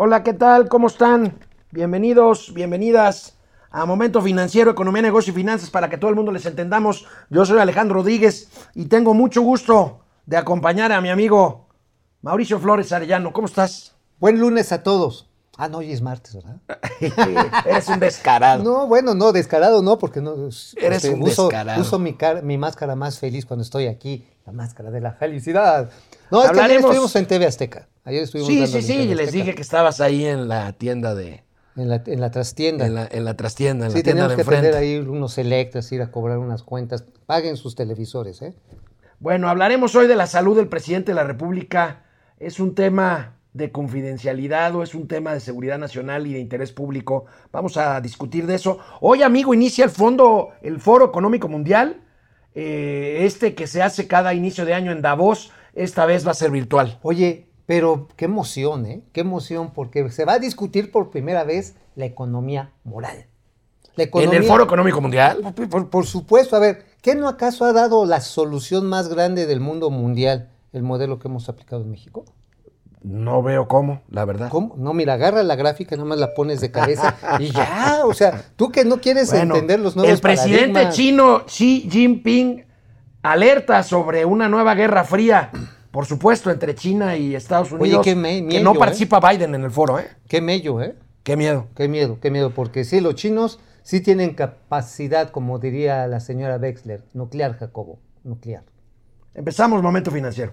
Hola, ¿qué tal? ¿Cómo están? Bienvenidos, bienvenidas a Momento Financiero, Economía, Negocio y Finanzas para que todo el mundo les entendamos. Yo soy Alejandro Rodríguez y tengo mucho gusto de acompañar a mi amigo Mauricio Flores Arellano. ¿Cómo estás? Buen lunes a todos. Ah, no, hoy es martes, ¿verdad? Eres un descarado. No, bueno, no, descarado no, porque no. Eres este, un uso, descarado. Uso mi, car- mi máscara más feliz cuando estoy aquí, la máscara de la felicidad. No, es que ayer estuvimos en TV Azteca. Ayer estuvimos Sí, sí, en TV sí, les Azteca, dije que estabas ahí en la tienda de... En la, en la trastienda. En la, en la trastienda, en sí, la tienda de que enfrente. ahí unos electras, ir a cobrar unas cuentas. Paguen sus televisores, ¿eh? Bueno, hablaremos hoy de la salud del presidente de la República. ¿Es un tema de confidencialidad o es un tema de seguridad nacional y de interés público? Vamos a discutir de eso. Hoy, amigo, inicia el fondo, el Foro Económico Mundial, eh, este que se hace cada inicio de año en Davos. Esta vez va a ser virtual. Oye, pero qué emoción, ¿eh? Qué emoción, porque se va a discutir por primera vez la economía moral. La En economía, el Foro Económico Mundial. Por, por- por supuesto, a ver, ¿qué no acaso ha dado la solución más grande del mundo mundial, el modelo que hemos aplicado en México? No veo cómo, la verdad. ¿Cómo? No, mira, agarra la gráfica, nomás la pones de cabeza y ya, o sea, tú que no quieres Bueno, entender los nuevos el presidente paradigmas. chino Xi Jinping alerta sobre una nueva guerra fría, por supuesto, entre China y Estados Oye, Unidos. qué me- que miedo, no ¿eh? participa Biden en el foro, ¿eh? Qué mello, ¿eh? Qué miedo. Qué miedo, qué miedo, porque sí, los chinos sí tienen capacidad, como diría la señora Wexler, nuclear, Jacobo, nuclear. Empezamos Momento Financiero.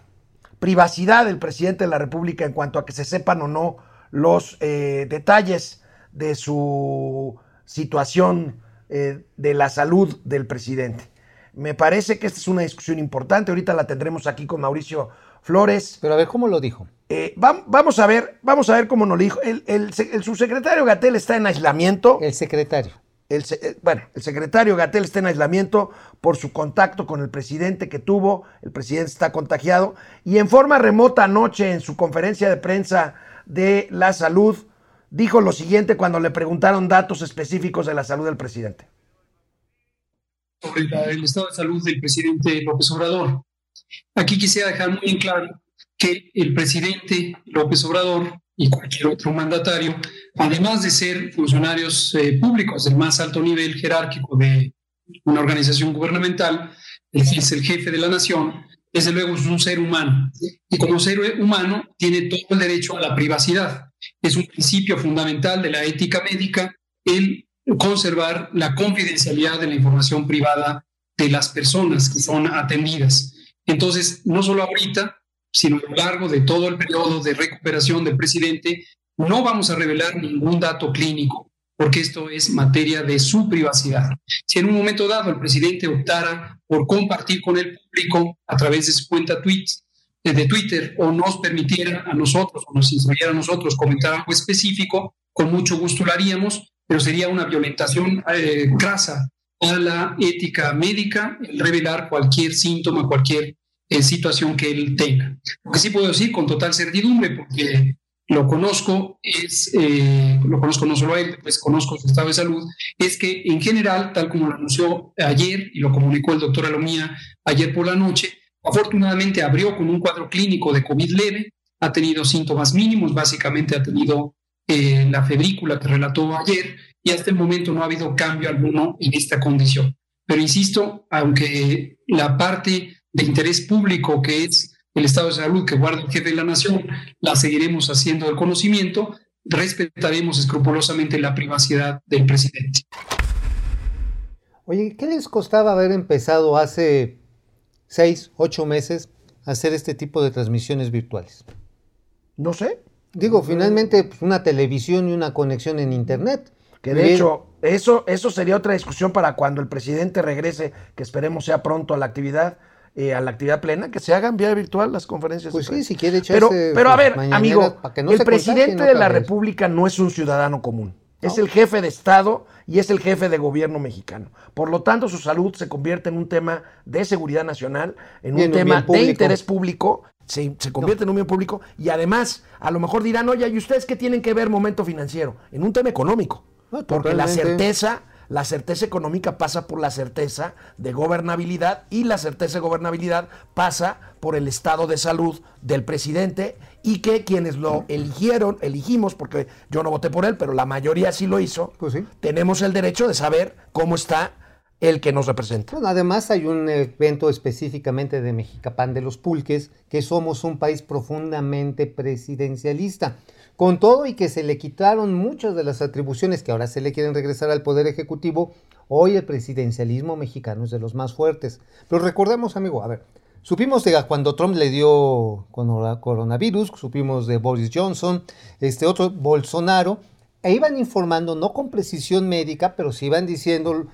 privacidad del presidente de la República en cuanto a que se sepan o no los eh, detalles de su situación eh, de la salud del presidente. Me parece que esta es una discusión importante. Ahorita la tendremos aquí con Mauricio Flores. Pero a ver, ¿cómo lo dijo? Eh, vam- vamos a ver, vamos a ver cómo nos lo dijo. El, el subsecretario Gatel está en aislamiento. El secretario. El, eh, bueno, el secretario Gatel está en aislamiento por su contacto con el presidente que tuvo. El presidente está contagiado. Y en forma remota anoche, en su conferencia de prensa de la salud, dijo lo siguiente cuando le preguntaron datos específicos de la salud del presidente. sobre el estado de salud del presidente López Obrador. Aquí quisiera dejar muy en claro que el presidente López Obrador y cualquier otro mandatario, además de ser funcionarios eh, públicos del más alto nivel jerárquico de una organización gubernamental, es el jefe de la nación, desde luego es un ser humano. Y como ser humano tiene todo el derecho a la privacidad. Es un principio fundamental de la ética médica el conservar la confidencialidad de la información privada de las personas que son atendidas. Entonces, no solo ahorita, sino a lo largo de todo el periodo de recuperación del presidente, no vamos a revelar ningún dato clínico, porque esto es materia de su privacidad. Si en un momento dado el presidente optara por compartir con el público a través de su cuenta eh, de Twitter o nos permitiera a nosotros o nos instruyera a nosotros comentar algo específico, con mucho gusto lo haríamos, pero sería una violentación eh, crasa a la ética médica el revelar cualquier síntoma, cualquier eh, situación que él tenga. Lo que sí puedo decir con total certidumbre, porque lo conozco, es, eh, lo conozco no solo a él, pues conozco su estado de salud, es que en general, tal como lo anunció ayer y lo comunicó el doctor Alomía ayer por la noche, afortunadamente abrió con un cuadro clínico de COVID leve, ha tenido síntomas mínimos, básicamente ha tenido eh, la febrícula que relató ayer y hasta el momento no ha habido cambio alguno en esta condición. Pero insisto, aunque la parte de interés público que es el estado de salud que guarda el jefe de la nación, la seguiremos haciendo del conocimiento, respetaremos escrupulosamente la privacidad del presidente. Oye, ¿qué les costaba haber empezado hace seis, ocho meses a hacer este tipo de transmisiones virtuales? No sé. Digo, finalmente, pues, una televisión y una conexión en internet. Que de Bien. hecho, eso, eso sería otra discusión para cuando el presidente regrese, que esperemos sea pronto a la actividad, eh, a la actividad plena, que se hagan vía virtual las conferencias. Pues sí, si quiere Pero, echarse pero a sus ver, amigo, para que no el presidente de la vez. República no es un ciudadano común. Es el jefe de Estado y es el jefe de gobierno mexicano. Por lo tanto, su salud se convierte en un tema de seguridad nacional, en un tema de interés público. Se, se convierte en un bien público y además, a lo mejor dirán, oye, ¿y ustedes qué tienen que ver momento financiero? En un tema económico. No, porque la certeza, la certeza económica pasa por la certeza de gobernabilidad y la certeza de gobernabilidad pasa por el estado de salud del presidente y que quienes lo eligieron, eligimos, porque yo no voté por él, pero la mayoría sí lo hizo, Pues sí. tenemos el derecho de saber cómo está el que nos representa. Además hay un evento específicamente de Mexicapán de los Pulques, que somos un país profundamente presidencialista. Con todo y que se le quitaron muchas de las atribuciones que ahora se le quieren regresar al Poder Ejecutivo, hoy el presidencialismo mexicano es de los más fuertes. Pero recordemos, amigo, a ver, supimos de cuando Trump le dio coronavirus, supimos de Boris Johnson, este otro Bolsonaro, e iban informando, no con precisión médica, pero sí iban diciendo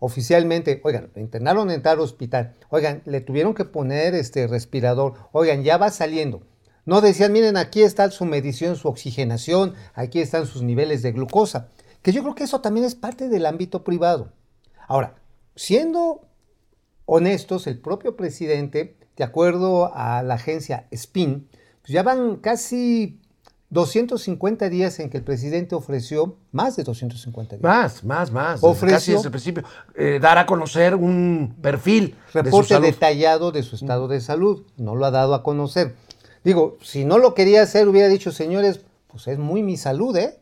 oficialmente, oigan, lo internaron en tal hospital, oigan, le tuvieron que poner este respirador, oigan, ya va saliendo. No decían, miren, aquí está su medición, su oxigenación, aquí están sus niveles de glucosa, que yo creo que eso también es parte del ámbito privado. Ahora, siendo honestos, el propio presidente, de acuerdo a la agencia SPIN, pues ya van casi 250 días en que el presidente ofreció, más de 250 días, Más, más, más. Ofreció- Casi desde el principio. eh, dar a conocer un perfil reporte detallado de su estado de salud. No lo ha dado a conocer. Digo, si no lo quería hacer, hubiera dicho, señores, pues es muy mi salud, ¿eh?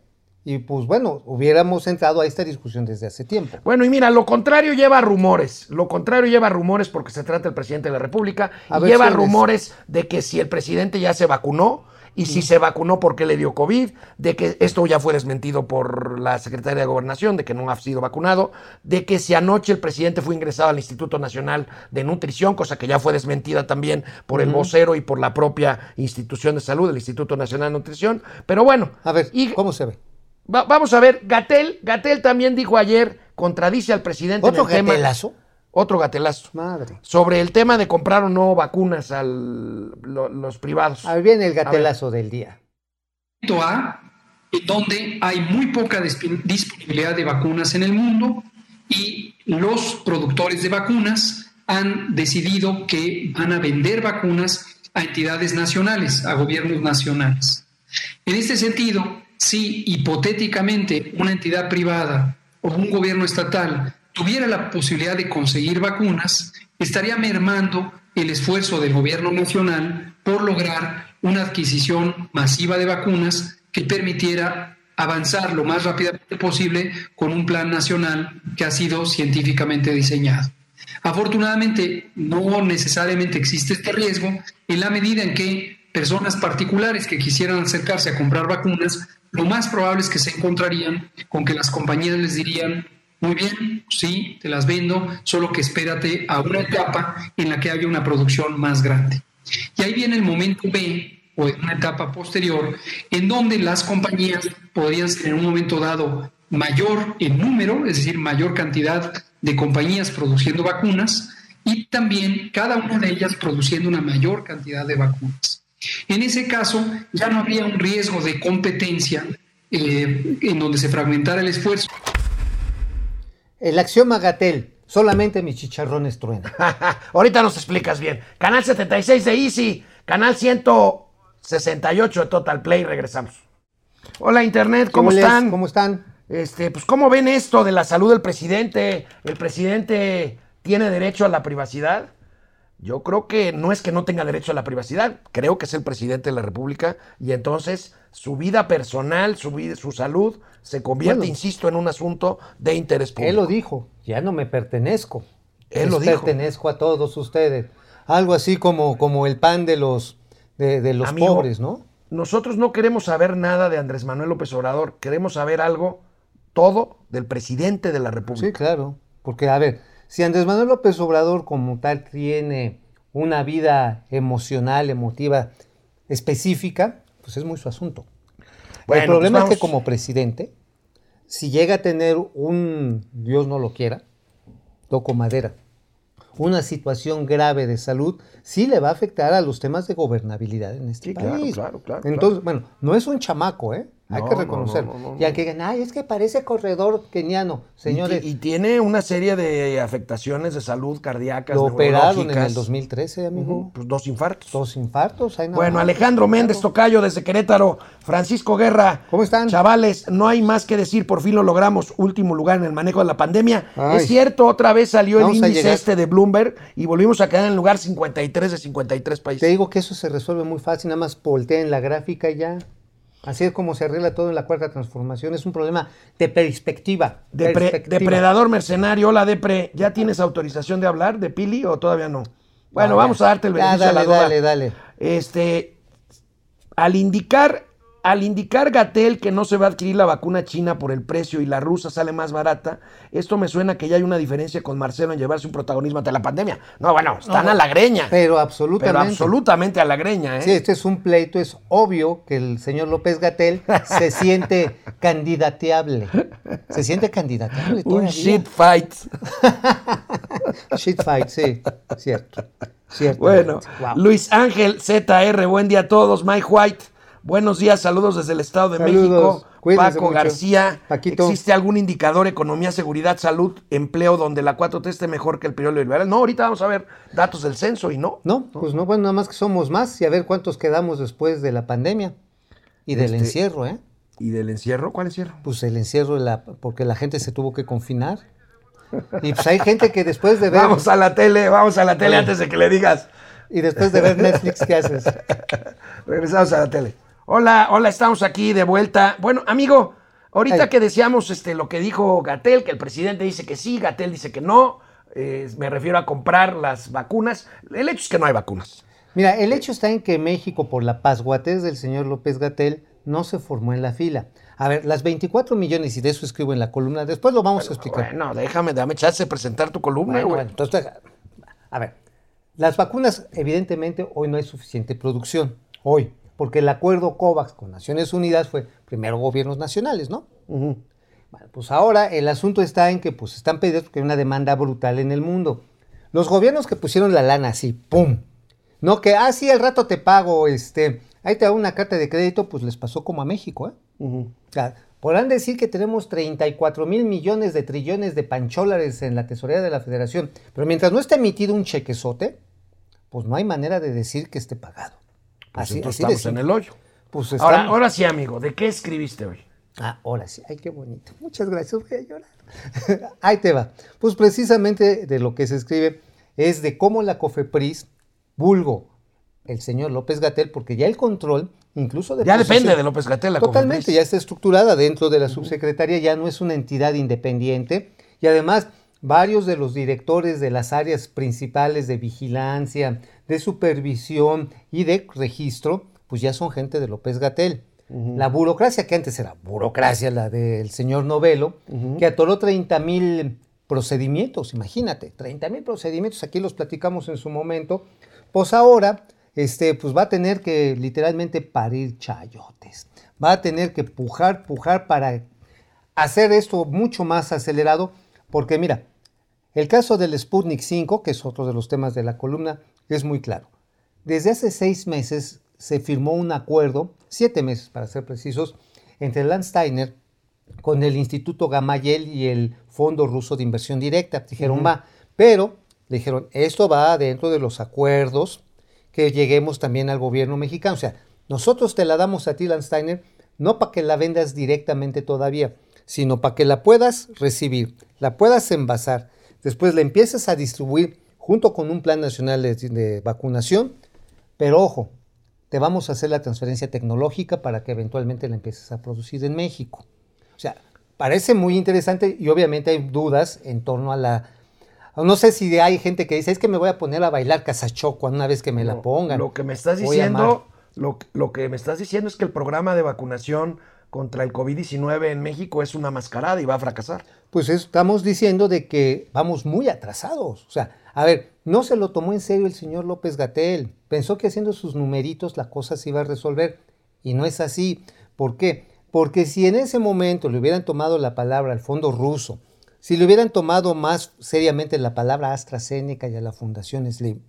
Y pues bueno, hubiéramos entrado a esta discusión desde hace tiempo. Bueno, y mira, lo contrario lleva rumores. Lo contrario lleva rumores porque se trata del presidente de la República. A Y lleva rumores de que si el presidente ya se vacunó y si se vacunó porque le dio COVID, de que esto ya fue desmentido por la secretaria de Gobernación, de que no ha sido vacunado, de que si anoche el presidente fue ingresado al Instituto Nacional de Nutrición, cosa que ya fue desmentida también por el vocero y por la propia institución de salud, el Instituto Nacional de Nutrición. Pero bueno, A ver, y ¿cómo se ve? Va- vamos a ver, Gatel, Gatel también dijo ayer, contradice al presidente ¿Otro en el tema- gatelazo? otro gatelazo. Madre. Sobre el tema de comprar o no vacunas a los privados. Ahí viene el gatelazo del día. momento A, donde hay muy poca disp- disponibilidad de vacunas en el mundo y los productores de vacunas han decidido que van a vender vacunas a entidades nacionales, a gobiernos nacionales. En este sentido, si hipotéticamente una entidad privada o un gobierno estatal tuviera la posibilidad de conseguir vacunas, estaría mermando el esfuerzo del gobierno nacional por lograr una adquisición masiva de vacunas que permitiera avanzar lo más rápidamente posible con un plan nacional que ha sido científicamente diseñado. Afortunadamente, no necesariamente existe este riesgo en la medida en que personas particulares que quisieran acercarse a comprar vacunas, lo más probable es que se encontrarían con que las compañías les dirían, muy bien, sí, te las vendo, solo que espérate a una etapa en la que haya una producción más grande. Y ahí viene el momento B, o una etapa posterior, en donde las compañías podrían ser en un momento dado mayor en número, es decir, mayor cantidad de compañías produciendo vacunas y también cada una de ellas produciendo una mayor cantidad de vacunas. En ese caso, ya no habría un riesgo de competencia eh, en donde se fragmentara el esfuerzo. El axioma Gatel, solamente mis chicharrones truenan. Ahorita nos explicas bien. Canal 76 de Easy, canal 168 de Total Play, regresamos. Hola Internet, ¿cómo les- están? ¿Cómo están? Este, pues, ¿cómo ven esto de la salud del presidente? ¿El presidente tiene derecho a la privacidad? Yo creo que no es que no tenga derecho a la privacidad, creo que es el presidente de la República y entonces su vida personal, su, vida, su salud se convierte, Bueno. insisto, en un asunto de interés público. Él lo dijo, ya no me pertenezco. Él lo dijo. pertenezco a todos ustedes. Algo así como, como el pan de los, de, de los Amigo, pobres, ¿no? Nosotros no queremos saber nada de Andrés Manuel López Obrador, queremos saber algo, todo, del presidente de la Sí, República. claro. Porque, a ver, si Andrés Manuel López Obrador como tal tiene una vida emocional, emotiva específica, pues es muy su asunto. Bueno, el problema pues es que como presidente, si llega a tener un, Dios no lo quiera, toco madera, una situación grave de salud, sí le va a afectar a los temas de gobernabilidad en este Sí, claro, país. claro, claro, Entonces, bueno, no es un chamaco, ¿eh? Hay No, que no, reconocerlo. no, no, y al que digan, ay, es que parece corredor keniano. Señores, Y, y tiene una serie de afectaciones de salud cardíacas, lo operaron en el 2013, amigo. Pues dos infartos. Dos infartos. hay nada Bueno. Alejandro Méndez Tocayo desde Querétaro, Francisco Guerra. ¿Cómo están? Chavales, no hay más que decir, por fin lo logramos, último lugar en el manejo de la pandemia. Ay. Es cierto, otra vez salió el Vamos índice este de Bloomberg y volvimos a quedar en el lugar 53 de 53 Te países. digo que eso se resuelve muy fácil, nada más volteen la gráfica y ya. Así es como se arregla todo en la cuarta transformación. Es un problema de perspectiva. Depre- perspectiva. depredador mercenario, hola Depre, ¿ya tienes autorización de hablar de Pili o todavía no? Bueno, No, vamos a darte el Ya, beneficio de la dale, duda. dale, dale. Este, al indicar, al indicar Gatel que no se va a adquirir la vacuna china por el precio y la rusa sale más barata, esto me suena que ya hay una diferencia con Marcelo en llevarse un protagonismo ante la pandemia. No, bueno, están No, a la greña. Pero absolutamente. Pero absolutamente a la greña, ¿eh? Sí, este es un pleito, es obvio que el señor López Gatel se siente candidateable. Se siente candidateable un todavía. shit fight. Shit fight, sí, cierto. cierto Bueno, Wow. Luis Ángel ZR, buen día a todos. Mike White, buenos días, saludos desde el Estado de Saludos, México. cuídense Paco mucho. García, Paquito. ¿existe algún indicador economía, seguridad, salud, empleo donde la 4T esté mejor que el periodo liberal? No, ahorita vamos a ver datos del censo y no. No, pues no, bueno, nada más que somos más y a ver cuántos quedamos después de la pandemia y del Este- encierro, ¿eh? ¿Y del encierro? ¿Cuál encierro? Pues el encierro, la, porque la gente se tuvo que confinar. Y pues hay gente que después de ver Vamos a la tele, vamos a la tele antes de que le digas. y después de ver Netflix, ¿qué haces? Regresamos a la tele. Hola, hola, estamos aquí de vuelta. Bueno, amigo, ahorita Ay. que decíamos este, lo que dijo Gatel, que el presidente dice que sí, Gatel dice que no, eh, me refiero a comprar las vacunas. El hecho es que no hay vacunas. Mira, el hecho está en que México, por la pasguatez del señor López Gatel, no se formó en la fila. A ver, las 24 millones, y de eso escribo en la columna, después lo vamos a explicar. Bueno, déjame, dame chance de presentar tu columna, Bueno, bueno, entonces, a ver, las vacunas, evidentemente, hoy no hay suficiente producción. Hoy, porque el acuerdo COVAX con Naciones Unidas fue primero gobiernos nacionales, ¿no? Bueno, pues ahora el asunto está en que pues están pedidos porque hay una demanda brutal en el mundo. Los gobiernos que pusieron la lana así, ¡pum! No que, ah, sí, al rato te pago, este, ahí te hago una carta de crédito, pues les pasó como a México, ¿eh? O sea, podrán decir que tenemos 34 mil millones de trillones de pancholares en la tesorería de la federación, pero mientras no esté emitido un chequezote, pues no hay manera de decir que esté pagado. Pues así entonces así estamos en el hoyo. Pues Ahora, estamos- ahora sí, amigo, ¿de qué escribiste hoy? Ah, ahora sí. Ay, qué bonito. Muchas gracias. Voy a llorar. Ahí te va. Pues precisamente de lo que se escribe es de cómo la COFEPRIS, vulgo el señor López Gatel, porque ya el control, incluso de Ya depende de López Gatell. la Totalmente, Cofepris. ya está estructurada dentro de la subsecretaría, ya no es una entidad independiente y además varios de los directores de las áreas principales de vigilancia, de supervisión y de registro, pues ya son gente de López Gatel. La burocracia, que antes era burocracia, la del señor Novelo, que atoró 30 mil procedimientos, imagínate, 30 mil procedimientos, aquí los platicamos en su momento, pues ahora este, pues va a tener que literalmente parir chayotes, va a tener que pujar, pujar para hacer esto mucho más acelerado, porque mira, el caso del Sputnik 5, que es otro de los temas de la columna, es muy claro. Desde hace seis meses se firmó un acuerdo, siete meses para ser precisos, entre Lance Steiner con el Instituto Gamayel y el Fondo Ruso de Inversión Directa. Dijeron, va, pero le dijeron, esto va dentro de los acuerdos que lleguemos también al gobierno mexicano. O sea, nosotros te la damos a ti, Lance Steiner, no para que la vendas directamente todavía, sino para que la puedas recibir, la puedas envasar, después la empieces a distribuir junto con un plan nacional de, de vacunación, pero ojo, te vamos a hacer la transferencia tecnológica para que eventualmente la empieces a producir en México. O sea, parece muy interesante y obviamente hay dudas en torno a la... No sé si hay gente que dice, es que me voy a poner a bailar casachoco una vez que me la pongan. Lo que me estás diciendo, lo, lo que me estás diciendo es que el programa de vacunación contra el COVID-19 en México es una mascarada y va a fracasar. Pues estamos diciendo de que vamos muy atrasados. O sea, a ver, no se lo tomó en serio el señor López Gatel. Pensó que haciendo sus numeritos la cosa se iba a resolver. Y no es así. ¿Por qué? Porque si en ese momento le hubieran tomado la palabra al fondo ruso, si le hubieran tomado más seriamente la palabra AstraZeneca y a la Fundación Slim,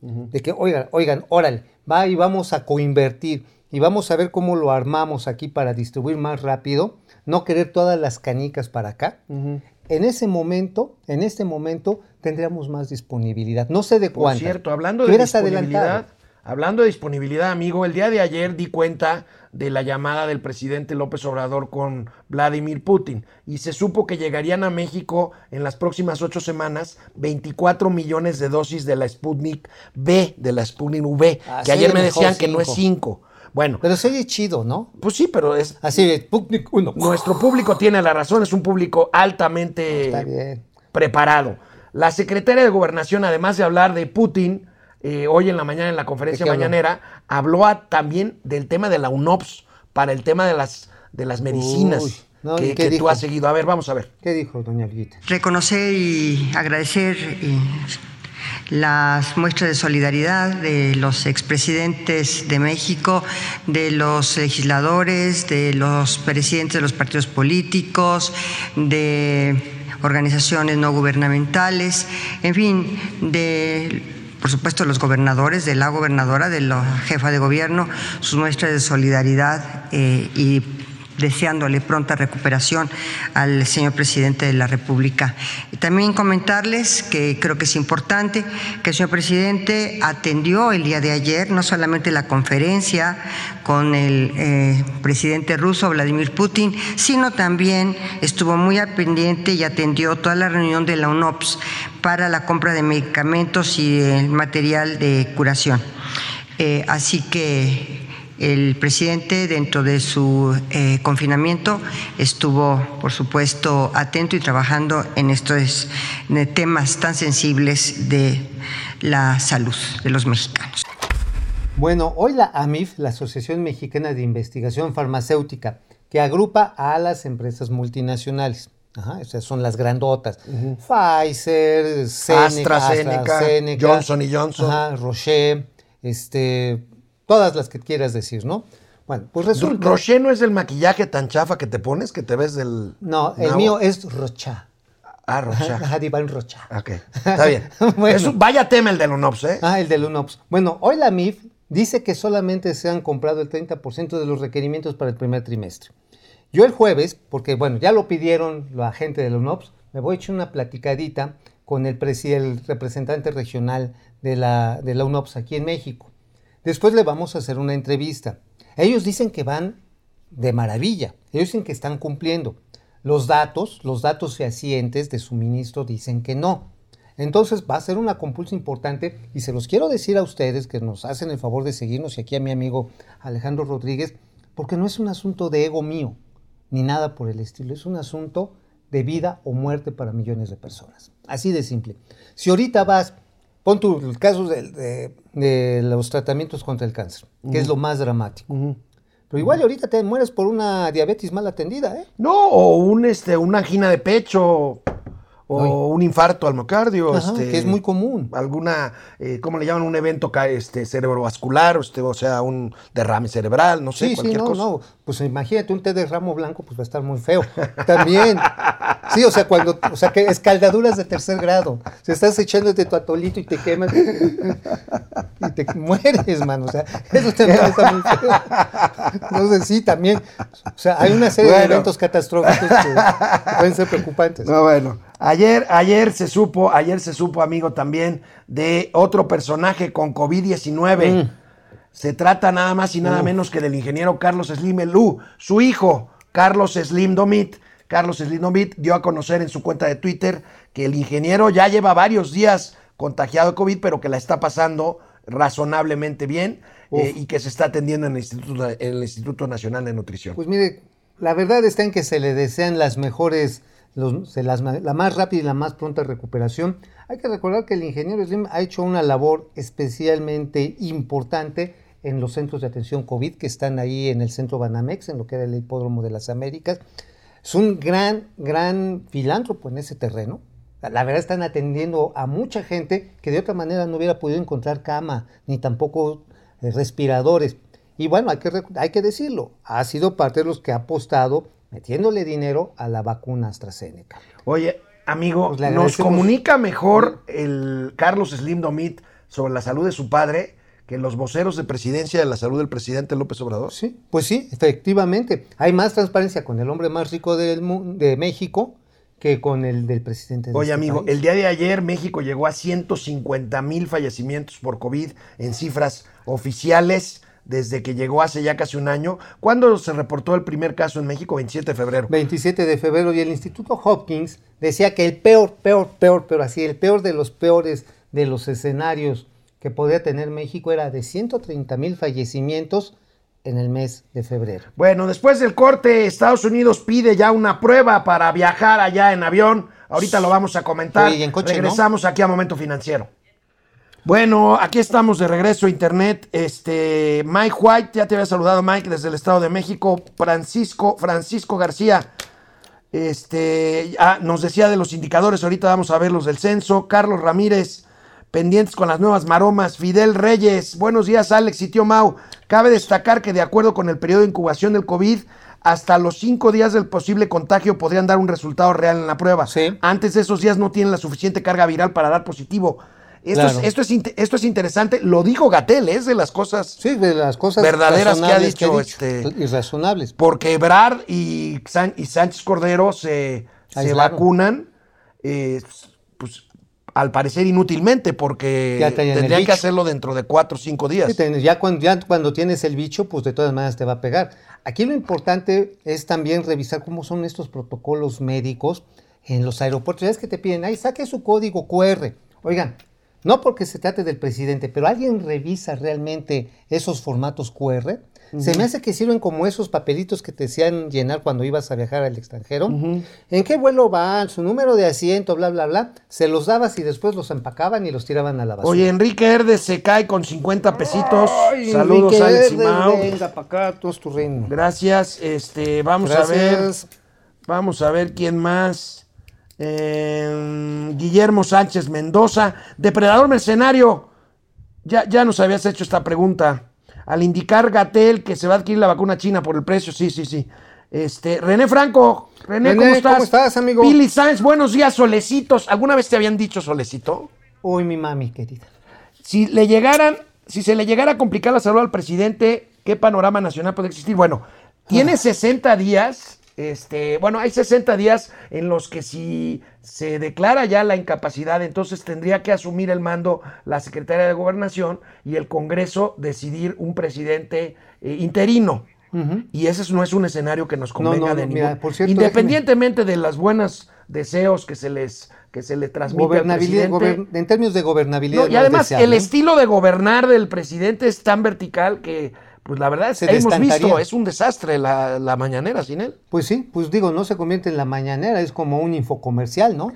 De que, oigan, oigan, órale, va y vamos a coinvertir y vamos a ver cómo lo armamos aquí para distribuir más rápido, no querer todas las canicas para acá. En ese momento, en este momento, tendríamos más disponibilidad. No sé de Por cuánto. cierto, hablando de disponibilidad, hablando de disponibilidad, amigo, el día de ayer di cuenta de la llamada del presidente López Obrador con Vladimir Putin y se supo que llegarían a México en las próximas ocho semanas 24 millones de dosis de la Sputnik B, de la Sputnik V, Ah, que ayer me decían que no es cinco. 5. Bueno, Pero se oye chido, ¿no? pues sí, pero es Así 1. nuestro público tiene la razón, es un público altamente Está bien. preparado. La secretaria de Gobernación, además de hablar de Putin, eh, hoy en la mañana en la conferencia mañanera, habló a- también del tema de la UNOPS para el tema de las, de las medicinas Uy, no, ¿y que, qué que tú has seguido. A ver, vamos a ver. ¿Qué dijo doña Olguita? reconocer y agradecer eh, las muestras de solidaridad de los expresidentes de México, de los legisladores, de los presidentes de los partidos políticos, de organizaciones no gubernamentales, en fin, de por supuesto los gobernadores, de la gobernadora, de la jefa de gobierno, sus muestras de solidaridad eh, y deseándole pronta recuperación al señor presidente de la República. También comentarles que creo que es importante que el señor presidente atendió el día de ayer no solamente la conferencia con el eh, presidente ruso Vladimir Putin, sino también estuvo muy al pendiente y atendió toda la reunión de la UNOPS para la compra de medicamentos y el material de curación. Eh, así que el presidente, dentro de su eh, confinamiento, estuvo, por supuesto, atento y trabajando en estos temas tan sensibles de la salud de los mexicanos. Bueno, hoy la AMIF, la Asociación Mexicana de Investigación Farmacéutica, que agrupa a las empresas multinacionales. Ajá, esas son las grandotas. Pfizer, Seneca, AstraZeneca, Johnson y Johnson. Ajá, Roche, este, todas las que quieras decir, ¿no? Bueno, pues resulta... Rocher no es el maquillaje tan chafa que te pones, que te ves del. No, el nabo? mío es Rocha. Ah, de Iván Rocha. Ok, está bien. Bueno. Es un- vaya tema el del UNOPS, ¿eh? Ah, el del UNOPS. Bueno, hoy la MIF dice que solamente se han comprado el 30% de los requerimientos para el primer trimestre. Yo el jueves, porque bueno, ya lo pidieron la gente del UNOPS, me voy a echar una platicadita con el, el representante regional de la, de la UNOPS aquí en México. Después le vamos a hacer una entrevista. Ellos dicen que van de maravilla. Ellos dicen que están cumpliendo. Los datos, los datos fehacientes de suministro dicen que no. Entonces va a ser una compulsa importante y se los quiero decir a ustedes que nos hacen el favor de seguirnos y aquí a mi amigo Alejandro Rodríguez, porque no es un asunto de ego mío, ni nada por el estilo, es un asunto de vida o muerte para millones de personas. Así de simple. Si ahorita vas, pon tu el caso de, de- de los tratamientos contra el cáncer, que es lo más dramático. Pero igual ahorita te mueres por una diabetes mal atendida, ¿eh? No, o un, este, una angina de pecho, o un infarto al miocardio. Ajá, este, que es muy común. Alguna, eh, ¿cómo le llaman? Un evento este, cerebrovascular, este, o sea, un derrame cerebral, no sé, Sí, sí, cualquier no, cosa. no. Pues imagínate un té de ramo blanco, pues va a estar muy feo. También. Sí, o sea, cuando, o sea, que escaldaduras de tercer grado. Si estás echándote tu atolito y te quemas y te mueres, mano. O sea, eso también está muy feo. Entonces, sí, también. O sea, hay una serie de eventos catastróficos que, que pueden ser preocupantes. No, bueno. Ayer, ayer se supo, ayer se supo, amigo, también de otro personaje con COVID-19. Mm. Se trata nada más y nada menos que del ingeniero Carlos Slim Elú, su hijo, Carlos Slim Domit. Carlos Slim Domit dio a conocer en su cuenta de Twitter que el ingeniero ya lleva varios días contagiado de COVID, pero que la está pasando razonablemente bien eh, y que se está atendiendo en el Instituto, en el Instituto Nacional de Nutrición. Pues mire, la verdad está en que se le desean las mejores, la más rápida y la más pronta recuperación. Hay que recordar que el ingeniero Slim ha hecho una labor especialmente importante en los centros de atención COVID que están ahí en el centro Banamex, en lo que era el Hipódromo de las Américas. Es un gran, gran filántropo en ese terreno. La verdad están atendiendo a mucha gente que de otra manera no hubiera podido encontrar cama, ni tampoco eh, respiradores. Y bueno, hay que, hay que decirlo, ha sido parte de los que ha apostado metiéndole dinero a la vacuna AstraZeneca. Oye, amigo, Pues nos comunica mejor el Carlos Slim Domit sobre la salud de su padre que los voceros de presidencia de la salud del presidente López Obrador. Sí, pues sí, efectivamente. Hay más transparencia con el hombre más rico del de México que con el del presidente de Oye, este amigo, país. el día de ayer México llegó a 150 mil fallecimientos por COVID en cifras oficiales desde que llegó hace ya casi un año. ¿Cuándo se reportó el primer caso en México? 27 de febrero. 27 de febrero y el Instituto Hopkins decía que el peor, peor, peor, pero así, el peor de los peores de los escenarios que podía tener México era de 130 mil fallecimientos en el mes de febrero. Bueno, después del corte, Estados Unidos pide ya una prueba para viajar allá en avión. Ahorita lo vamos a comentar. Oye, y en coche, ¿no? Regresamos aquí a Momento Financiero. Bueno, aquí estamos de regreso a internet. Este, Mike White, ya te había saludado Mike desde el Estado de México. Francisco, Francisco García, este, ah, nos decía de los indicadores, ahorita vamos a ver los del censo. Carlos Ramírez, pendientes con las nuevas maromas. Fidel Reyes, buenos días Alex y tío Mau. Cabe destacar que de acuerdo con el periodo de incubación del COVID, hasta los cinco días del posible contagio podrían dar un resultado real en la prueba. Sí. Antes de esos días no tienen la suficiente carga viral para dar positivo. Esto, Claro. es, esto, es, inte- esto es interesante, lo dijo Gatel, es de las cosas Sí, de las cosas Verdaderas que ha razonables dicho, este- y razonables. porque Ebrard y, San- y Sánchez Cordero se, se vacunan, eh, pues al parecer inútilmente, porque tendrían que hacerlo dentro de cuatro o cinco días. Sí, ten- ya, cuando, ya cuando tienes el bicho, pues de todas maneras te va a pegar. Aquí lo importante es también revisar cómo son estos protocolos médicos en los aeropuertos. Ya es que te piden, ahí saque su código QR. Oigan, no porque se trate del presidente, pero alguien revisa realmente esos formatos QR. Se me hace que sirven como esos papelitos que te decían llenar cuando ibas a viajar al extranjero. ¿En qué vuelo van? Su número de asiento, bla, bla, bla. Se los dabas y después los empacaban y los tiraban a la basura. Oye, Enrique Herdes se cae con 50 pesitos. Ay, Saludos, Enrique y Herdes, Mau. Venga para acá, tú es tu reino. Gracias. Este, vamos a ver. Vamos a ver quién más. Eh, Guillermo Sánchez Mendoza, depredador mercenario. Ya, ya nos habías hecho esta pregunta. Al indicar Gatel que se va a adquirir la vacuna china por el precio, sí, sí, sí. Este, René Franco, René, René, ¿cómo estás? ¿cómo estás, amigo? Pili Sáenz, buenos días, Solecitos. ¿Alguna vez te habían dicho Solecito? Uy, mi mami querida. Si le llegaran, si se le llegara a complicar la salud al presidente, ¿qué panorama nacional puede existir? Bueno, tiene 60 días, este, bueno, hay 60 días en los que si se declara ya la incapacidad, entonces tendría que asumir el mando la Secretaría de Gobernación y el Congreso decidir un presidente eh, interino. Y ese no es un escenario que nos convenga no, de no, mira, ningún- por cierto, Independientemente de los buenos deseos que se les que se le transmite Gobernabilidad, gober- en términos de gobernabilidad. Y además, deseable. el estilo de gobernar del presidente es tan vertical que, pues la verdad, es, Se hemos visto, es un desastre la, la mañanera sin él. Pues sí, pues digo, no se convierte en la mañanera, es como un infocomercial, ¿no?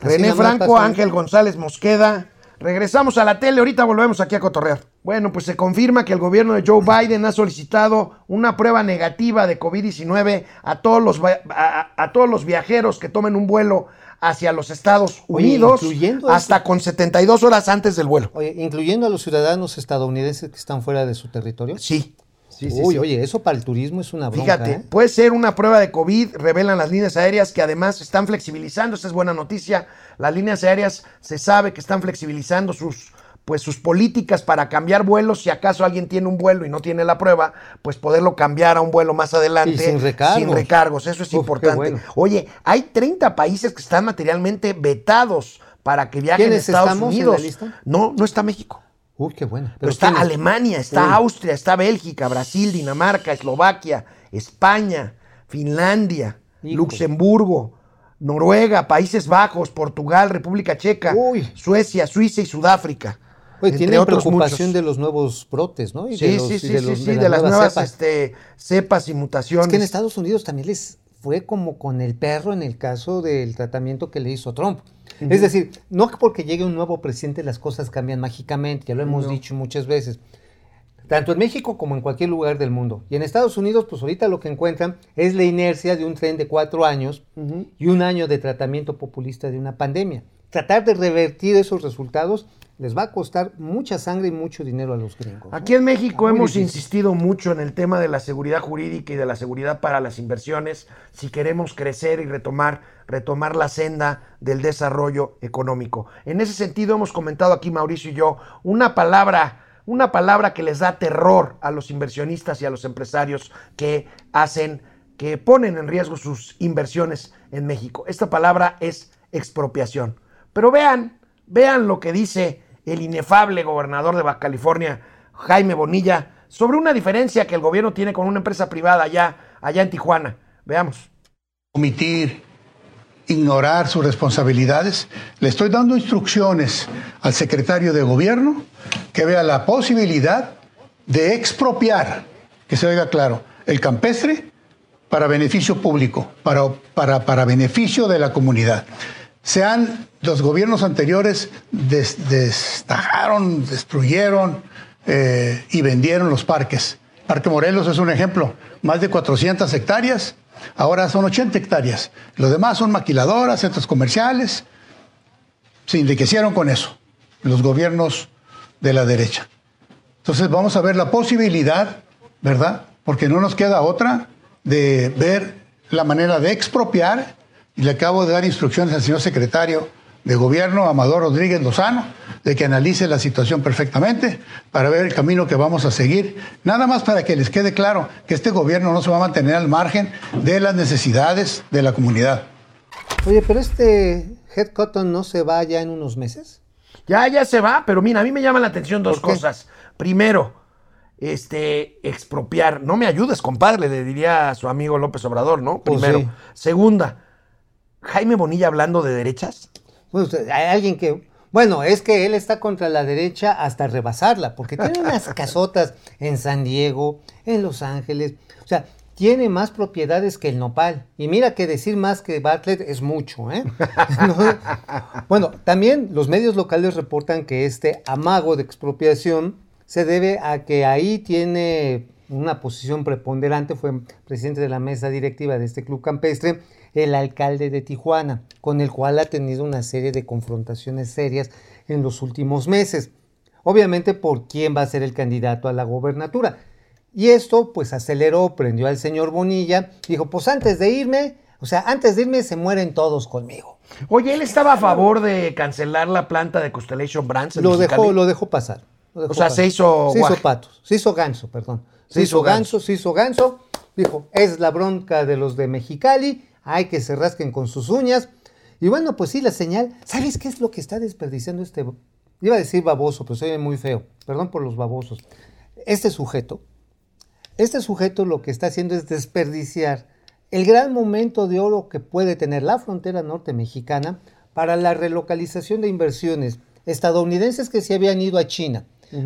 Así René Franco, Ángel González Mosqueda. Regresamos a la tele, ahorita volvemos aquí a cotorrear. Bueno, pues se confirma que el gobierno de Joe Biden ha solicitado una prueba negativa de COVID-19 a, todos los va- a, a todos los viajeros que tomen un vuelo hacia los Estados Oye, Unidos incluyendo hasta con 72 horas antes del vuelo. Oye, incluyendo a los ciudadanos estadounidenses que están fuera de su territorio. Sí. Sí, sí, Uy, sí. oye, eso para el turismo es una bronca. Fíjate, ¿eh? puede ser una prueba de COVID, revelan las líneas aéreas que además están flexibilizando, esta es buena noticia. Las líneas aéreas se sabe que están flexibilizando sus pues sus políticas para cambiar vuelos, si acaso alguien tiene un vuelo y no tiene la prueba, pues poderlo cambiar a un vuelo más adelante Y sin recargos. sin recargos, eso es Uf, importante. bueno. Oye, hay 30 países que están materialmente vetados para que viajen a ¿Quiénes Estados estamos en la Unidos. lista? No, no está México. Uy, qué buena. Pero está. Alemania, está Uy. Austria, está Bélgica, Brasil, Dinamarca, Eslovaquia, España, Finlandia. Luxemburgo, Noruega, Países Bajos, Portugal, República Checa, Uy. Suecia, Suiza y Sudáfrica. Oye, tienen preocupación muchos. de los nuevos brotes, ¿no? Y Sí, de los- sí, y sí, de sí, los- sí, de, las nuevas cepas. este, cepas y mutaciones. Es que en Estados Unidos también les fue como con el perro en el caso del tratamiento que le hizo Trump. Es decir, no que porque llegue un nuevo presidente las cosas cambian mágicamente, ya lo hemos dicho muchas veces. Tanto en México como en cualquier lugar del mundo. Y en Estados Unidos, pues ahorita lo que encuentran es la inercia de un tren de cuatro años y un año de tratamiento populista de una pandemia. tratar de revertir esos resultados les va a costar mucha sangre y mucho dinero a los gringos. Aquí en México hemos difícil. insistido mucho en el tema de la seguridad jurídica y de la seguridad para las inversiones si queremos crecer y retomar, retomar la senda del desarrollo económico. En ese sentido hemos comentado aquí Mauricio y yo una palabra, una palabra que les da terror a los inversionistas y a los empresarios que hacen, que ponen en riesgo sus inversiones en México. Esta palabra es expropiación. Pero vean, vean lo que dice el inefable gobernador de Baja California, Jaime Bonilla, sobre una diferencia que el gobierno tiene con una empresa privada allá, allá en Tijuana. Veamos. omitir, ignorar sus responsabilidades. Le estoy dando instrucciones al secretario de gobierno que vea la posibilidad de expropiar, que se oiga claro, el campestre para beneficio público, para, para, para beneficio de la comunidad. Se han, los gobiernos anteriores des- destajaron, destruyeron eh, y vendieron los parques. Parque Morelos es un ejemplo, más de 400 hectáreas, ahora son 80 hectáreas. Los demás son maquiladoras, centros comerciales. Se enriquecieron con eso, los gobiernos de la derecha. Entonces vamos a ver la posibilidad, ¿verdad? Porque no nos queda otra de ver la manera de expropiar. Y le acabo de dar instrucciones al señor secretario de gobierno, Amador Rodríguez Lozano, de que analice la situación perfectamente para ver el camino que vamos a seguir. Nada más para que les quede claro que este gobierno no se va a mantener al margen de las necesidades de la comunidad. Oye, pero este Head Cotton no se va ya en unos meses. Ya, ya se va, pero mira, a mí me llama la atención dos cosas. Primero, este, expropiar. No me ayudes, compadre, le diría a su amigo López Obrador, ¿no? Pues Primero. sí. Segunda, Jaime Bonilla hablando de derechas. Pues, hay alguien que. Bueno, es que él está contra la derecha hasta rebasarla, porque tiene unas casotas en San Diego, en Los Ángeles. O sea, tiene más propiedades que el nopal. Y mira que decir más que Bartlett es mucho, ¿eh? No. Bueno, también los medios locales reportan que este amago de expropiación se debe a que ahí tiene una posición preponderante, fue presidente de la mesa directiva de este club campestre, el alcalde de Tijuana, con el cual ha tenido una serie de confrontaciones serias en los últimos meses. Obviamente por quién va a ser el candidato a la gobernatura. Y esto pues aceleró, prendió al señor Bonilla, dijo, pues antes de irme, o sea, antes de irme se mueren todos conmigo. Oye, él estaba a favor de cancelar la planta de Constellation Brands. Lo dejó, lo dejó pasar. lo dejó O sea, se hizo Se hizo patos, se hizo ganso, perdón. Se, Se hizo hizo ganso, se hizo ganso. Dijo, es la bronca de los de Mexicali, hay que se rasquen con sus uñas. Y bueno, pues sí, la señal. ¿Sabes qué es lo que está desperdiciando este? Iba a decir baboso, pero soy muy feo. Perdón por los babosos. Este sujeto, este sujeto lo que está haciendo es desperdiciar el gran momento de oro que puede tener la frontera norte mexicana para la relocalización de inversiones estadounidenses que se habían ido a China.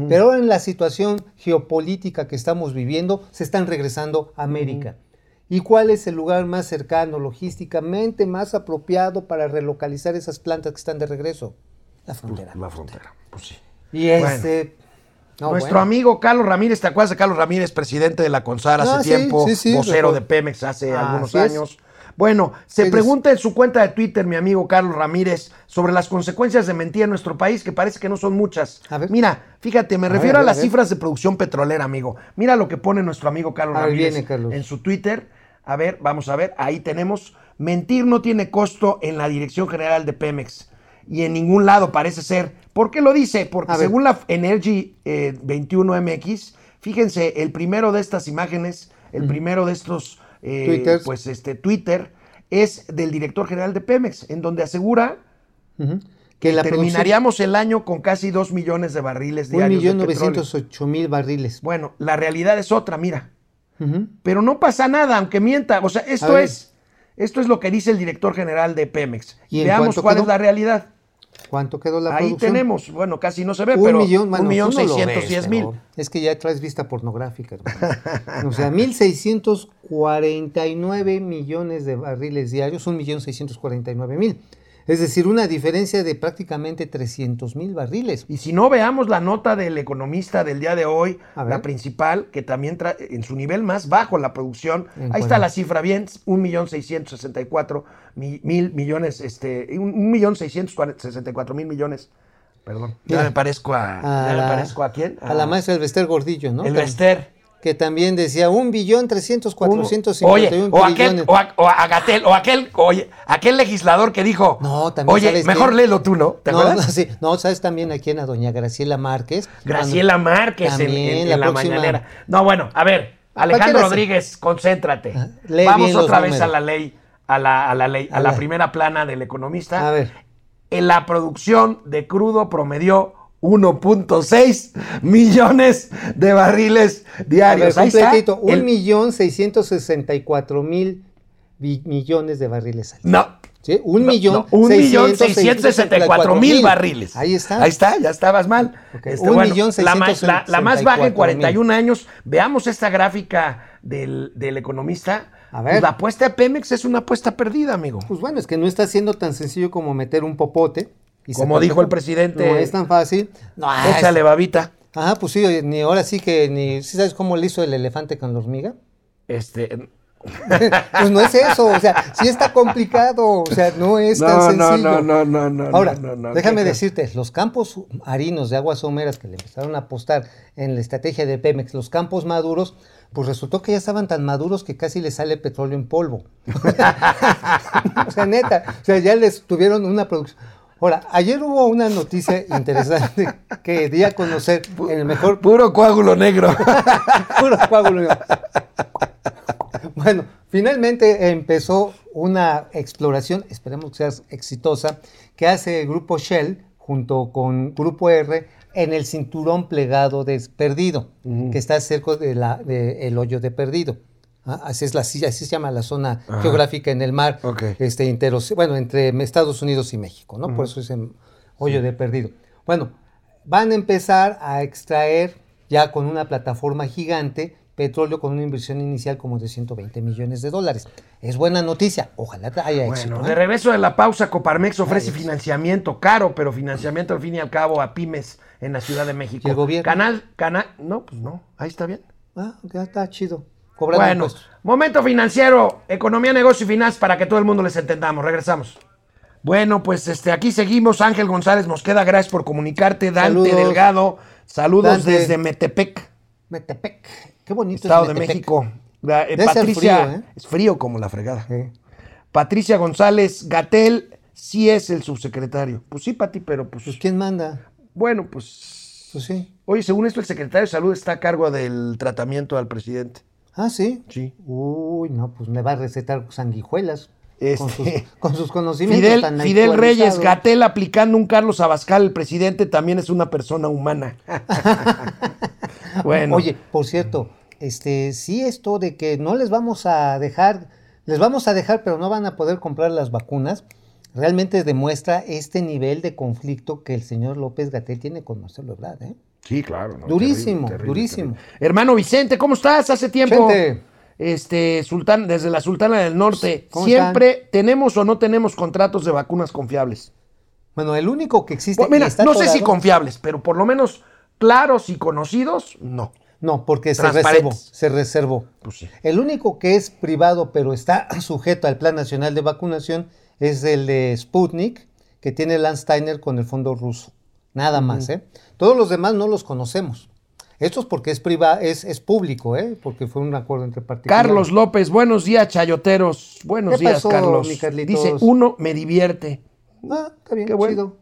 Pero en la situación geopolítica que estamos viviendo, se están regresando a América. ¿Y cuál es el lugar más cercano, logísticamente más apropiado para relocalizar esas plantas que están de regreso? La frontera. La frontera, pues sí. Y este... no, Nuestro bueno. amigo Carlos Ramírez, ¿te acuerdas de Carlos Ramírez, presidente de la CONSAR hace Ah, sí, tiempo, sí, sí, vocero de Pemex hace Ah, algunos es. años? Bueno, se pregunta en su cuenta de Twitter, mi amigo Carlos Ramírez, sobre las consecuencias de mentir en nuestro país, que parece que no son muchas. A ver. Mira, fíjate, me A refiero ver, a, las a cifras de producción petrolera, amigo. Mira lo que pone nuestro amigo Carlos A ver, Ramírez viene, Carlos. en su Twitter. A ver, vamos a ver, ahí tenemos. Mentir no tiene costo en la Dirección General de Pemex. Y en ningún lado parece ser. ¿Por qué lo dice? Porque A ver. según la Energy eh, 21MX, fíjense, el primero de estas imágenes, el primero de estos eh, pues este Twitter es del director general de Pemex, en donde asegura que, la producción- terminaríamos el año con casi 2 millones de barriles diarios de petróleo. 1.908.000 barriles. Bueno, la realidad es otra, mira. Pero no pasa nada, aunque mienta. O sea, esto es, esto es lo que dice el director general de Pemex. ¿Y Veamos cuál quedó? es la realidad. ¿Cuánto quedó la Ahí producción? tenemos, bueno, casi no se ve, Un pero millón, bueno, un millón seiscientos diez mil. Es que ya traes vista pornográfica, hermano. O sea, 1.649 millones de barriles diarios, 1.649.000. Es decir, una diferencia de prácticamente 300 mil barriles. Y si no, veamos la nota del economista del día de hoy, A la principal, que también trae en su nivel más bajo la producción. ¿En Ahí cuál? está la cifra bien, 1.664 mi- mil millones, este, un- un millón seiscientos sesenta y cuatro mil millones. Perdón. Ya me parezco a, A ya me parezco a quién? A la maestra Elvester Gordillo, ¿no? El Que- también decía un billón trescientos cuatrocientos cincuenta y o un aquel, o, a, o a Gatel, o aquel, oye, aquel legislador que dijo, No, también oye, ¿sabes mejor léelo tú, ¿no? ¿Te no, no, acuerdas? sí, no, sabes también a quién, a doña Graciela Márquez. Graciela Márquez en- También, en, en la la, próxima- mañanera. No, bueno, a ver, Alejandro Rodríguez, concéntrate. Ah, Vamos otra vez a la ley, a la, a la ley, a, la- primera plana del economista. A ver. En la producción de crudo promedió 1.6 millones de barriles A ver, diarios. Ahí está. un El- millón mil millones de barriles al día. No, ¿Sí? Un No, millón no, un millón seiscientos sesenta y cuatro mil mil. barriles. Ahí está. Ahí está, ya estabas mal. Ok, Este, un bueno, millón la, ma- la- la más baja en 664 41 años. Veamos esta gráfica del, del economista. A ver. Pues la apuesta de Pemex es una apuesta perdida, amigo. Pues bueno, es que no está siendo tan sencillo como meter un popote. Y Como dijo el presidente. No es tan fácil. No, Échale babita. Ajá, pues sí, oye, ni ahora sí que ni. ¿Sí sabes cómo le hizo el elefante con la hormiga? Este, Pues no es eso, o sea, sí está complicado, o sea, no es tan no, no, sencillo. no, no, no, no. Ahora, no, no, déjame decirte, los campos harinos de aguas someras que le empezaron a apostar en la estrategia de Pemex, los campos maduros, pues resultó que ya estaban tan maduros que casi les sale petróleo en polvo. o sea, neta, o sea, ya les tuvieron una producción. Ahora, ayer hubo una noticia interesante que di a conocer en el mejor Puro coágulo negro. Puro coágulo. Bueno, finalmente empezó una exploración, esperemos que sea exitosa, que hace el grupo Shell junto con Grupo R en el cinturón plegado de Perdido, que está cerca del el hoyo de Perdido. Ah, Así, es la, así se llama la zona geográfica en el mar, este, intero- bueno, entre Estados Unidos y México, ¿no? Por eso es el hoyo de perdido. Bueno, van a empezar a extraer ya con una plataforma gigante petróleo con una inversión inicial como de 120 millones de dólares. Es buena noticia, ojalá haya éxito. Bueno, ¿eh? de regreso de la pausa, Coparmex ofrece Ay, financiamiento caro, pero financiamiento al fin y al cabo a pymes en la Ciudad de México. ¿Y el gobierno? Canal, canal, no, pues no, ahí está bien. Ah, ya está chido. Cobrando Bueno, impuestos. momento financiero, economía, negocio y finanzas para que todo el mundo les entendamos. Regresamos. Bueno, pues este, aquí seguimos. Ángel González Mosqueda, gracias por comunicarte. Dante Saludos. Delgado, saludos Dante. desde Metepec, Metepec. Qué bonito Estado es de. México. La- eh, Patricia, frío, ¿eh? es frío como la fregada. Patricia González Gatel sí es el subsecretario. Pues sí, Pati, pero pues, Pues ¿quién manda? bueno, pues Pues sí. oye, según esto el secretario de Salud está a cargo del tratamiento al presidente. Ah, sí. Sí. Uy, no, pues me va a recetar sanguijuelas. Con, sus, Este, con sus conocimientos Fidel, tan Fidel Reyes. Gatel aplicando un Carlos Abascal, el presidente también es una persona humana. bueno, Oye, por cierto, este, sí esto de que no les vamos a dejar, les vamos a dejar, pero no van a poder comprar las vacunas, realmente demuestra este nivel de conflicto que el señor López Gatel tiene con Marcelo Ebrard, ¿eh? Sí, claro. no, Durísimo, terrible, terrible, durísimo. terrible. Hermano Vicente, ¿cómo estás? Hace tiempo. Vicente. Este, Sultán, desde la Sultana del Norte, ¿Cómo siempre tenemos o no tenemos contratos de vacunas confiables. Bueno, el único que existe. Mira, está no sé si confiables, pero por lo menos claros y conocidos, no. No, porque se reservó, se reservó. Pues sí. El único que es privado, pero está sujeto al Plan Nacional de Vacunación, es el de Sputnik, que tiene Landsteiner con el fondo ruso. Nada más, ¿eh? Todos los demás no los conocemos. Esto es porque es privado, es, es público, ¿eh? Porque fue un acuerdo entre particulares. Carlos López, buenos días, chayoteros. Buenos ¿Qué días, pasó, Carlos. Dice, uno me divierte. Ah, está bien, Qué bueno. chido.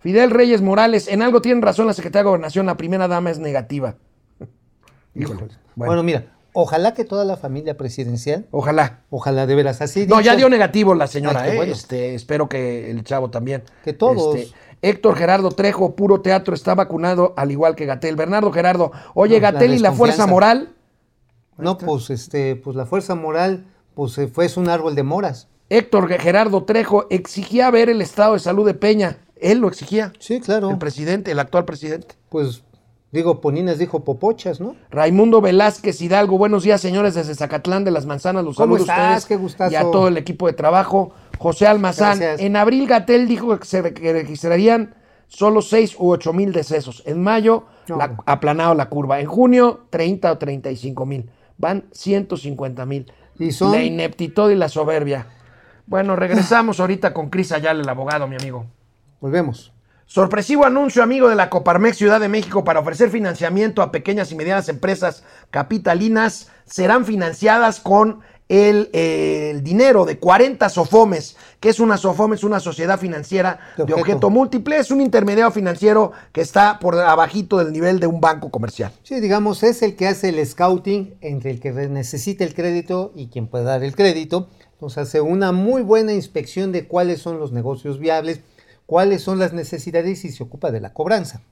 Fidel Reyes Morales, en algo tienen razón la secretaria de Gobernación, la primera dama es negativa. Híjole. Bueno. Bueno, mira, ojalá que toda la familia presidencial, ojalá. ojalá de veras así. No, ya dio negativo la señora, qué ¿eh? bueno. Este, espero que el chavo también. Que todos. Este, Héctor Gerardo Trejo, puro teatro, está vacunado al igual que Gatel. Bernardo Gerardo, oye, No, Gatel y la fuerza moral. No, pues este, pues la fuerza moral, pues eh, fue es un árbol de moras. Héctor Gerardo Trejo exigía ver el estado de salud de Peña. Él lo exigía. Sí, claro. El presidente, el actual presidente. Pues Digo, Poninas dijo popochas, ¿no? Raimundo Velázquez Hidalgo, buenos días, señores, desde Zacatlán de las Manzanas. Los ¿Cómo estás? ustedes Qué gustazo. y a todo el equipo de trabajo. José Almazán, Gracias. en abril Gatel dijo que se que registrarían solo 6 u 8 mil decesos. En mayo, No. la- aplanado la curva. En junio, 30 o 35 mil. Van 150 mil. Y son- La ineptitud y la soberbia. Bueno, regresamos ahorita con Cris Ayala, el abogado, mi amigo. Volvemos. Sorpresivo anuncio, amigo de la Coparmex Ciudad de México, para ofrecer financiamiento a pequeñas y medianas empresas capitalinas. Serán financiadas con el, eh, el dinero de 40 SOFOMES. que es una SOFOME? Es una sociedad financiera De de objeto. objeto múltiple. Es un intermediario financiero que está por abajito del nivel de un banco comercial. Sí, digamos, es el que hace el scouting entre el que necesita el crédito y quien puede dar el crédito. Entonces hace una muy buena inspección de cuáles son los negocios viables, cuáles son las necesidades y se ocupa de la cobranza.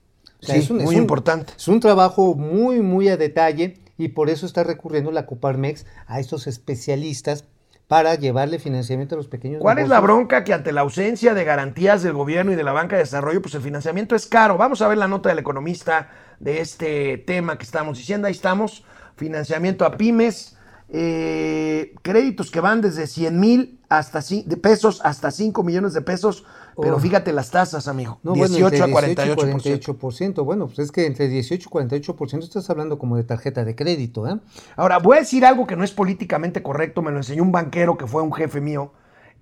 O sea, Sí, muy importante. Es un trabajo muy, muy a detalle y por eso está recurriendo la Coparmex a estos especialistas para llevarle financiamiento a los pequeños ¿Cuál es la bronca que ante la ausencia de garantías del gobierno y de la banca de desarrollo, pues el financiamiento es caro? Vamos a ver la nota del economista de este tema que estamos diciendo. Ahí estamos. Financiamiento a pymes, eh, créditos que van desde 100 mil hasta de pesos hasta 5 millones de pesos. Pero Oh. fíjate las tasas, amigo. No, bueno, 18 entre a 48%. 48%. Bueno, pues es que entre 18 y 48% estás hablando como de tarjeta de crédito, ¿eh? Ahora, voy a decir algo que no es políticamente correcto, me lo enseñó un banquero que fue un jefe mío,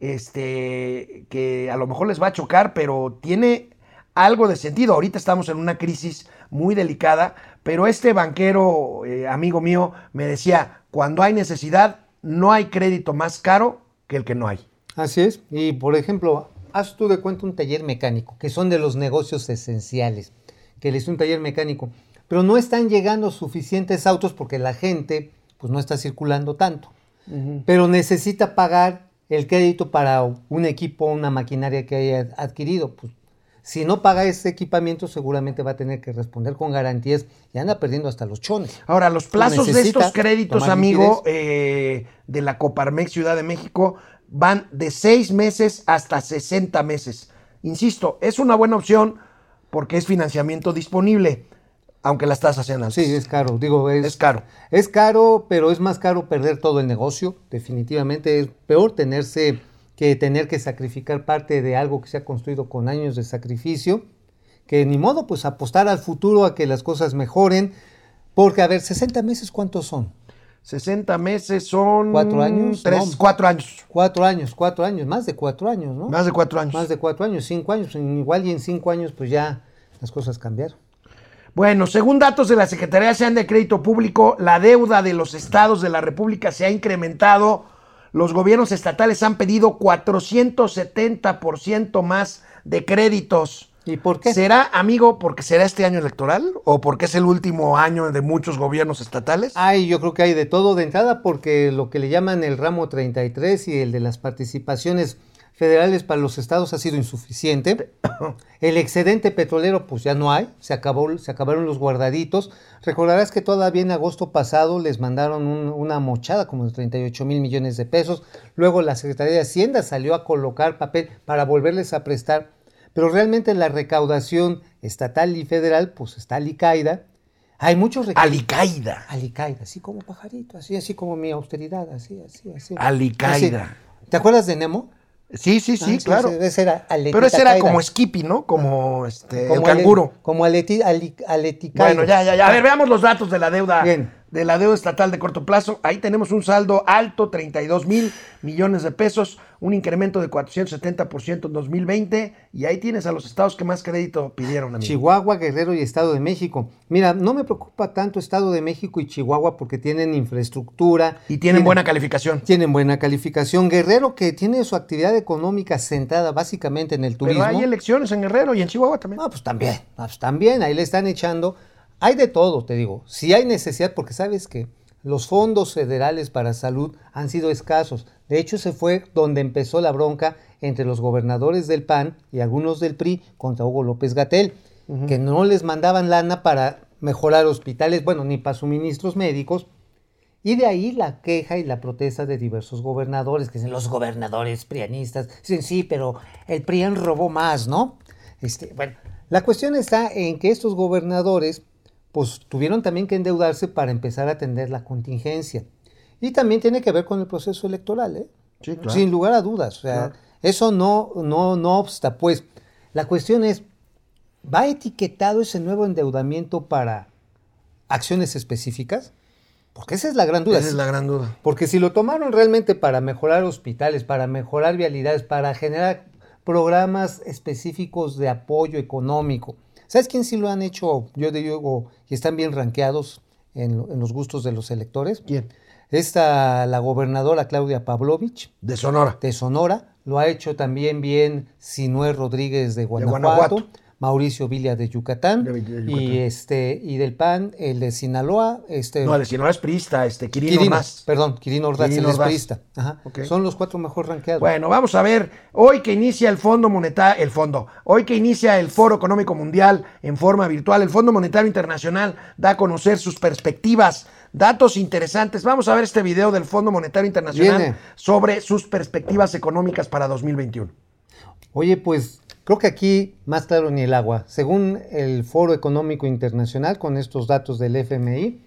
este, que a lo mejor les va a chocar, pero tiene algo de sentido. Ahorita estamos en una crisis muy delicada, pero este banquero, eh, amigo mío, me decía, cuando hay necesidad, no hay crédito más caro que el que no hay. Así es. Y por ejemplo, haz tú de cuenta un taller mecánico, que son de los negocios esenciales, que les un taller mecánico, pero no están llegando suficientes autos porque la gente pues no está circulando tanto. Pero necesita pagar el crédito para un equipo, una maquinaria que haya adquirido. Pues, si no paga ese equipamiento, seguramente va a tener que responder con garantías y anda perdiendo hasta los chones. Ahora, los plazos de estos créditos, amigo, eh, de la Coparmex Ciudad de México, van de seis meses hasta 60 meses. Insisto, es una buena opción porque es financiamiento disponible, aunque las tasas sean altas. Sí, es caro. Digo, es, Es caro. Es caro, pero es más caro perder todo el negocio. Definitivamente es peor tenerse que tener que sacrificar parte de algo que se ha construido con años de sacrificio. Que ni modo, pues apostar al futuro a que las cosas mejoren. Porque, a ver, 60 meses, ¿cuántos son? 60 meses son... ¿Cuatro años? Tres, No. cuatro años. Cuatro años, cuatro años, más de cuatro años, ¿no? Más de cuatro años. Más de cuatro años, cinco años. Igual y en cinco años, pues ya las cosas cambiaron. Bueno, según datos de la Secretaría Nacional de Crédito Público, la deuda de los estados de la República se ha incrementado. Los gobiernos estatales han pedido 470% más de créditos. ¿Y por qué? ¿Será, amigo, porque será este año electoral o porque es el último año de muchos gobiernos estatales? Ay, yo creo que hay de todo de entrada porque lo que le llaman el ramo 33 y el de las participaciones federales para los estados ha sido insuficiente. El excedente petrolero pues ya no hay, se, acabó, se acabaron los guardaditos. Recordarás que todavía en agosto pasado les mandaron un- una mochada como de 38 mil millones de pesos. Luego la Secretaría de Hacienda salió a colocar papel para volverles a prestar. Pero realmente la recaudación estatal y federal pues está alicaída. Hay muchos Alicaída. Alicaída, así como pajarito, así, así como mi austeridad, así, así, así. Alicaída. Así. ¿Te acuerdas de Nemo? Sí, sí, sí, Ah, claro. ese- ese era Pero ese era como Skippy, ¿no? Como este, el Como ale- canguro. como aleti, aleticaída. Bueno, ya, ya, ya. A ver, veamos los datos de la deuda. Bien. De la deuda estatal de corto plazo. Ahí tenemos un saldo alto, 32 mil millones de pesos, un incremento de 470% en 2020. Y ahí tienes a los estados que más crédito pidieron, amigo. Chihuahua, Guerrero y Estado de México. Mira, no me preocupa tanto Estado de México y Chihuahua porque tienen infraestructura. Y tienen buena calificación. Tienen buena calificación. Guerrero que tiene su actividad económica centrada básicamente en el turismo. Pero hay elecciones en Guerrero y en Chihuahua también. No, pues también, no, pues también, ahí le están echando. Hay de todo, te digo. Si hay necesidad, porque sabes que los fondos federales para salud han sido escasos. De hecho, se fue donde empezó la bronca entre los gobernadores del PAN y algunos del PRI contra Hugo López Gatel, que no les mandaban lana para mejorar hospitales, bueno, ni para suministros médicos. Y de ahí la queja y la protesta de diversos gobernadores, que dicen los gobernadores prianistas, dicen sí, pero el PRIAN robó más, ¿no? Este, bueno, la cuestión está en que estos gobernadores pues tuvieron también que endeudarse para empezar a atender la contingencia. Y también tiene que ver con el proceso electoral, ¿eh? Sí, claro. Sin lugar a dudas. O sea, Claro. eso no, no, no obsta. Pues la cuestión es, ¿va etiquetado ese nuevo endeudamiento para acciones específicas? Porque esa es la gran duda. Esa es la gran duda. Porque si lo tomaron realmente para mejorar hospitales, para mejorar vialidades, para generar programas específicos de apoyo económico, ¿sabes quién sí lo han hecho? Yo digo, y están bien rankeados en, en los gustos de los electores. ¿Quién? Esta, la gobernadora Claudia Pavlovich De Sonora. de Sonora, lo ha hecho también bien Sinué Rodríguez de Guanajuato, Guanajuato. Mauricio Villa de Yucatán, De- de Yucatán. y este y del PAN el de Sinaloa, este No, el de Sinaloa es priista, este, Quirino, Quirino, Ordaz. perdón, Quirino Ordaz, Quirino el Ordaz. expriista. Ajá. Ok. Son los cuatro mejor rankeados. Bueno, vamos a ver, hoy que inicia el Fondo Monetario, el Fondo, hoy que inicia el Foro Económico Mundial en forma virtual, el Fondo Monetario Internacional da a conocer sus perspectivas, datos interesantes. Vamos a ver este video del Fondo Monetario Internacional Viene. sobre sus perspectivas económicas para 2021. Oye, pues creo que aquí más claro ni el agua. Según el Foro Económico Internacional, con estos datos del FMI,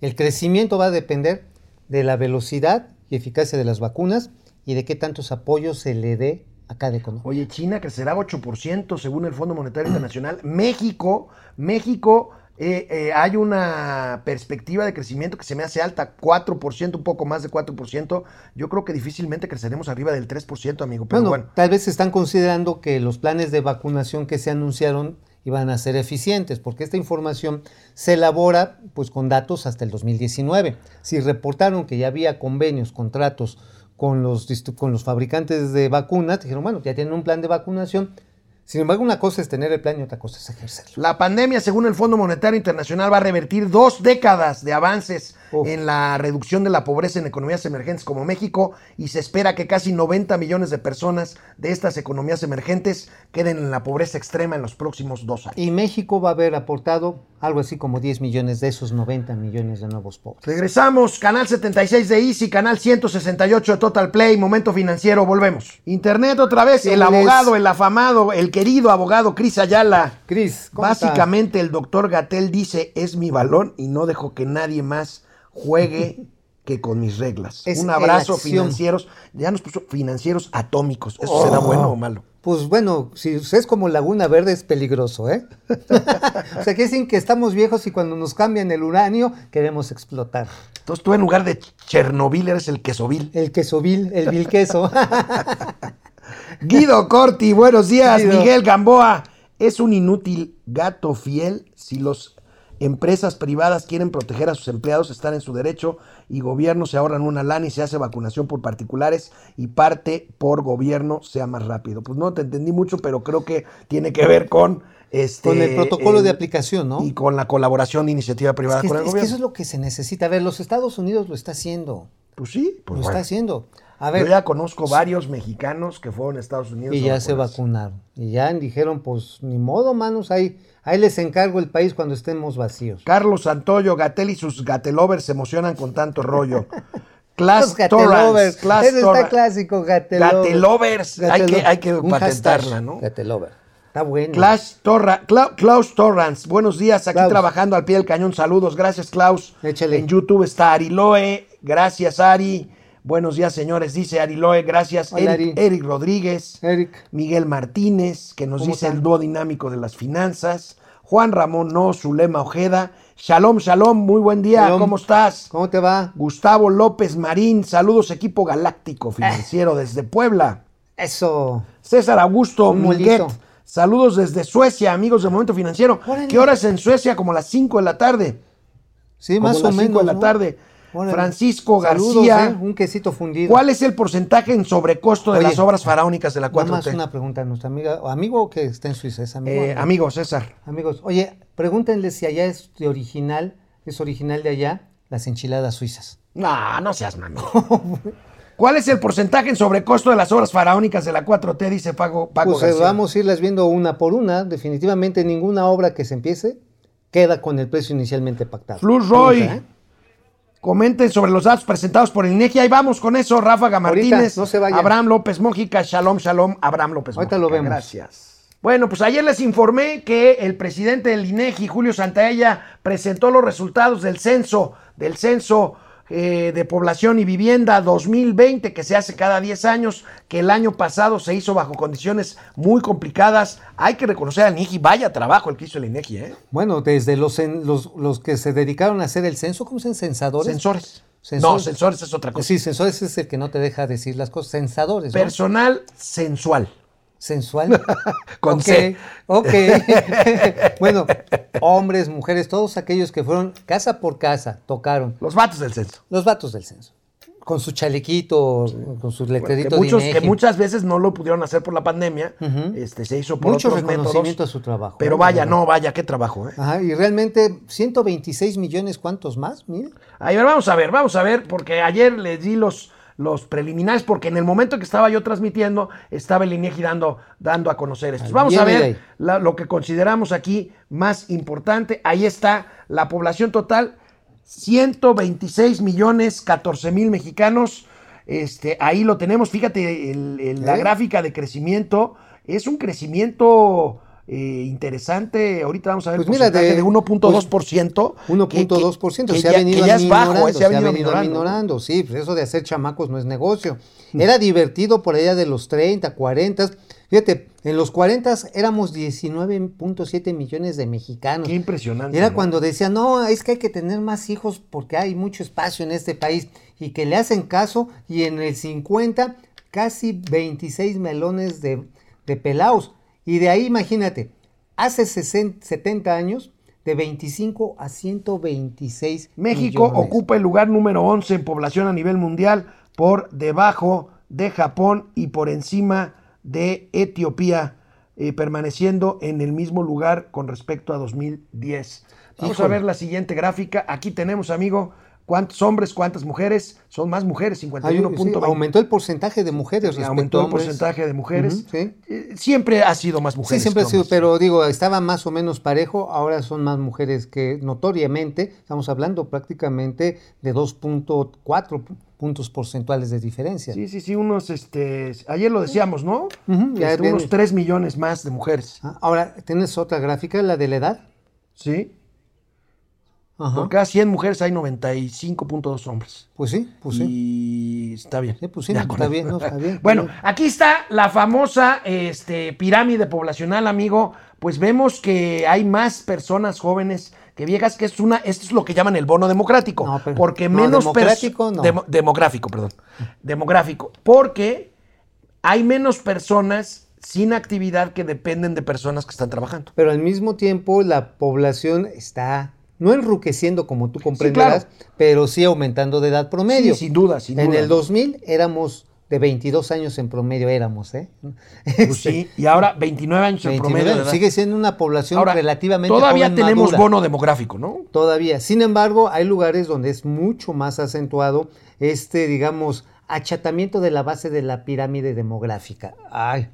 el crecimiento va a depender de la velocidad y eficacia de las vacunas y de qué tantos apoyos se le dé a cada economía. Oye, China crecerá 8% según el Fondo Monetario Internacional. México, México, eh, eh, hay una perspectiva de crecimiento que se me hace alta, 4%, un poco más de 4%. Yo creo que difícilmente creceremos arriba del 3%, amigo. Pero Bueno, bueno, tal vez están considerando que los planes de vacunación que se anunciaron iban a ser eficientes, porque esta información se elabora pues con datos hasta el 2019. Si reportaron que ya había convenios, contratos con los, con los fabricantes de vacunas, dijeron, bueno, ya tienen un plan de vacunación. Sin embargo, una cosa es tener el plan y otra cosa es ejercerlo. la pandemia, según el Fondo Monetario Internacional, va a revertir dos décadas de avances Uf. en la reducción de la pobreza en economías emergentes como México y se espera que casi 90 millones de personas de estas economías emergentes queden en la pobreza extrema en los próximos dos años. Y México va a haber aportado algo así como 10 millones de esos 90 millones de nuevos pobres. Regresamos, canal 76 de Easy, canal 168 de Total Play, Momento Financiero, volvemos. Internet otra vez, el abogado, el afamado, el querido abogado Cris Ayala. Cris. Básicamente el doctor Gatel dice, es mi balón y no dejo que nadie más juegue que con mis reglas. Es Un abrazo financieros, ya nos puso financieros atómicos, ¿eso será Oh. bueno o malo? Pues bueno, si es como Laguna Verde es peligroso, ¿eh? o sea, que dicen que estamos viejos y cuando nos cambian el uranio queremos explotar. Entonces tú en lugar de Chernobyl eres el quesovil. El quesovil, el vil queso. Guido Corti, buenos días. Guido. Miguel Gamboa, es un inútil gato fiel si los empresas privadas quieren proteger a sus empleados, están en su derecho y gobiernos se ahorran una lana y se hace vacunación por particulares y parte por gobierno sea más rápido. Pues no te entendí mucho, pero creo que tiene que ver con este Con el protocolo el- de aplicación, ¿no? y con la colaboración de iniciativa Es privada que, con el es que gobierno. eso es lo que se necesita. A ver, los Estados Unidos lo está haciendo. Pues sí, pues lo bueno. está haciendo. A Yo ya conozco varios mexicanos que fueron a Estados Unidos. y ya se vacunaron. Y ya dijeron, pues ni modo, manos, ahí, ahí les encargo el país cuando estemos vacíos. Carlos Santoyo, Gatel y sus gatelovers se emocionan con tanto rollo. Class gatelovers. Torrance, Class Eso está clásico, gatelovers. Gatelovers, hay que, hay que Un patentarla, hashtag, ¿no? Gatelover. Está bueno. Clash Torra, Cla- Klaus Torrance, buenos días, aquí Klaus. trabajando al pie del cañón, saludos, gracias Klaus. Échale. En YouTube está Ari Loe, gracias Ari. Buenos días, señores, dice Ari Loe, gracias. Hola, Eric, Ari. Eric Rodríguez, Eric. Miguel Martínez, que nos ¿Cómo dice están? el dúo dinámico de las finanzas. Juan Ramón No, Zulema Ojeda. Shalom, shalom, muy buen día, Shalom. ¿cómo estás? ¿Cómo te va? Gustavo López Marín, saludos equipo galáctico financiero desde Puebla. Eso. César Augusto molito. saludos desde Suecia, amigos de Momento Financiero. Órale. ¿Qué hora es en Suecia? Como las 5 de la tarde. Sí, Como más o las menos. cinco de la ¿no? tarde. Órale. Francisco Saludos, García. ¿eh? Un quesito fundido. ¿Cuál es el porcentaje en sobrecosto de Oye, las obras faraónicas de la Nada más 4T? una pregunta a nuestra amiga, o amigo que está en Suiza, es amigo. Eh, amigo César. Amigos, oye, pregúntenle si allá es de original, es original de allá, las enchiladas suizas. No, no seas mami. ¿Cuál es el porcentaje en sobrecosto de las obras faraónicas de la 4T? Dice Pago, Paco Pues eh, García. vamos a irlas viendo una por una. Definitivamente ninguna obra que se empiece queda con el precio inicialmente pactado. Flur Roy. ¿eh? Comenten sobre los datos presentados por el INEGI. Ahí vamos con eso. Ráfaga Ahorita, Martínez, no se vayan. Abraham López Mójica, Shalom, Shalom, Abraham López Ahorita Mójica. lo vemos. Gracias. Bueno, pues ayer les informé que el presidente del INEGI, Julio Santaella, presentó los resultados del censo, del censo eh, de población y vivienda 2020 que se hace cada 10 años, que el año pasado se hizo bajo condiciones muy complicadas. Hay que reconocer al INEGI, vaya trabajo el que hizo el INEGI, ¿eh? Bueno, desde los, los, los que se dedicaron a hacer el censo, ¿cómo se llaman? ¿Censadores? Sensores. Sensores. No, sensores es otra cosa. Sí, sensores es el que no te deja decir las cosas. Censadores, ¿no? Personal sensual. Sensual. Con ok, C. bueno, hombres, mujeres, todos aquellos que fueron casa por casa, tocaron. Los vatos del censo. Los vatos del censo. Con su chalequito, con sus Que, letreritos muchos, de que INEGI. muchas veces no lo pudieron hacer por la pandemia, este, se hizo por Mucho otros reconocimiento métodos. a su trabajo. Pero ¿eh? vaya, no, vaya, qué trabajo, ¿eh? Ajá, y realmente 126 millones, ¿cuántos más? Mire. A ver, vamos a ver, vamos a ver, porque ayer les di los, los preliminares, porque en el momento que estaba yo transmitiendo, estaba el INEGI dando, dando a conocer esto. Vamos a ver la- lo que consideramos aquí más importante. Ahí está la población total, 126 millones 14 mil mexicanos. Este, ahí lo tenemos, fíjate, el- el- la gráfica de crecimiento es un crecimiento eh, interesante. Ahorita vamos a ver Pues el mira, porcentaje de- de 1.2%. que- 1.2%, que se ha ya- venido que ya es aminorando, bajo, eh, se ha venido aminorando, sí, pues eso de hacer chamacos no es negocio. Era divertido por allá de los 30, 40, fíjate, en los 40 éramos 19.7 millones de mexicanos. Qué impresionante. Era ¿no? cuando decían, no, es que hay que tener más hijos porque hay mucho espacio en este país y que le hacen caso y en el 50 casi 26 melones de, de pelaos. Y de ahí imagínate, hace 60, 70 años de 25 a 126 México millones. ocupa el lugar número 11 en población a nivel mundial por debajo de Japón y por encima de Etiopía, eh, permaneciendo en el mismo lugar con respecto a 2010. Vamos a ver la siguiente gráfica. Aquí tenemos, amigo, cuántos hombres, cuántas mujeres. Son más mujeres, Ay, 51.20. sí, aumentó el porcentaje de mujeres respecto aumentó el porcentaje de mujeres. Sí. Eh, siempre ha sido más mujeres. Sí, siempre ha sido, pero digo, estaba más o menos parejo, ahora son más mujeres que notoriamente, estamos hablando prácticamente de 2.4 pu- puntos porcentuales de diferencia. Sí, sí, sí, unos, este, ayer lo decíamos, ¿no? Ujú, ya Este, unos 3 millones más de mujeres. Ah, Ahora, ¿tienes otra gráfica, la de la edad? Sí. Ajá. Por cada 100 mujeres hay 95.2 hombres. Pues sí, pues sí. Y está bien. Sí, pues sí, no, está bien, no, está bien, bueno, bien. aquí está la famosa este, pirámide poblacional, amigo. Pues vemos que hay más personas jóvenes que viejas, que es una, esto es lo que llaman el bono democrático. No, pero- porque no, menos pers- democrático no. demo- demográfico, perdón. Demográfico. Porque hay menos personas sin actividad que dependen de personas que están trabajando. Pero al mismo tiempo la población está no enruqueciendo como tú comprenderás, pero sí aumentando de edad promedio. Sí, sin duda, sin en duda. el 2000 éramos de 22 años en promedio éramos, ¿eh? Pues sí, y ahora 29 años en 29, promedio. sigue siendo una población Ahora, relativamente todavía joven, tenemos madura. bono demográfico, ¿no? Todavía. Sin embargo, hay lugares donde es mucho más acentuado este, digamos, achatamiento de la base de la pirámide demográfica. Ay,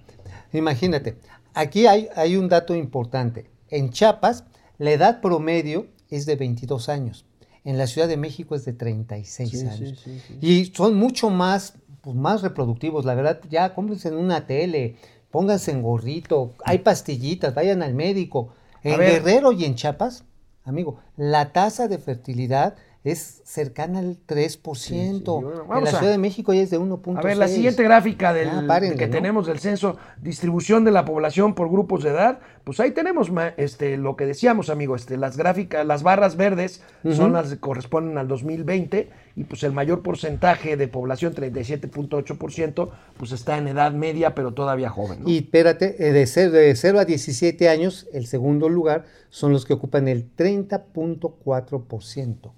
imagínate. Aquí hay, hay un dato importante. En Chiapas, la edad promedio es de 22 años. En la Ciudad de México es de 36 años. Y son mucho más, pues, más reproductivos. La verdad, ya cómprense en una tele, pónganse en gorrito, hay pastillitas, vayan al médico. En. Guerrero y en Chiapas, amigo, la tasa de fertilidad es cercana al 3%. bueno, en vamos la a- Ciudad de México ya es de 1.6. A ver, la siguiente gráfica del, párenle, que ¿no? tenemos del censo, distribución de la población por grupos de edad, pues ahí tenemos este, lo que decíamos, amigo, este, las gráficas, las barras verdes son las que corresponden al 2020 y pues el mayor porcentaje de población, 37.8%, pues está en edad media, pero todavía joven. ¿no? Y espérate, eh, de 0, de 0 a 17 años, el segundo lugar son los que ocupan el 30.4%.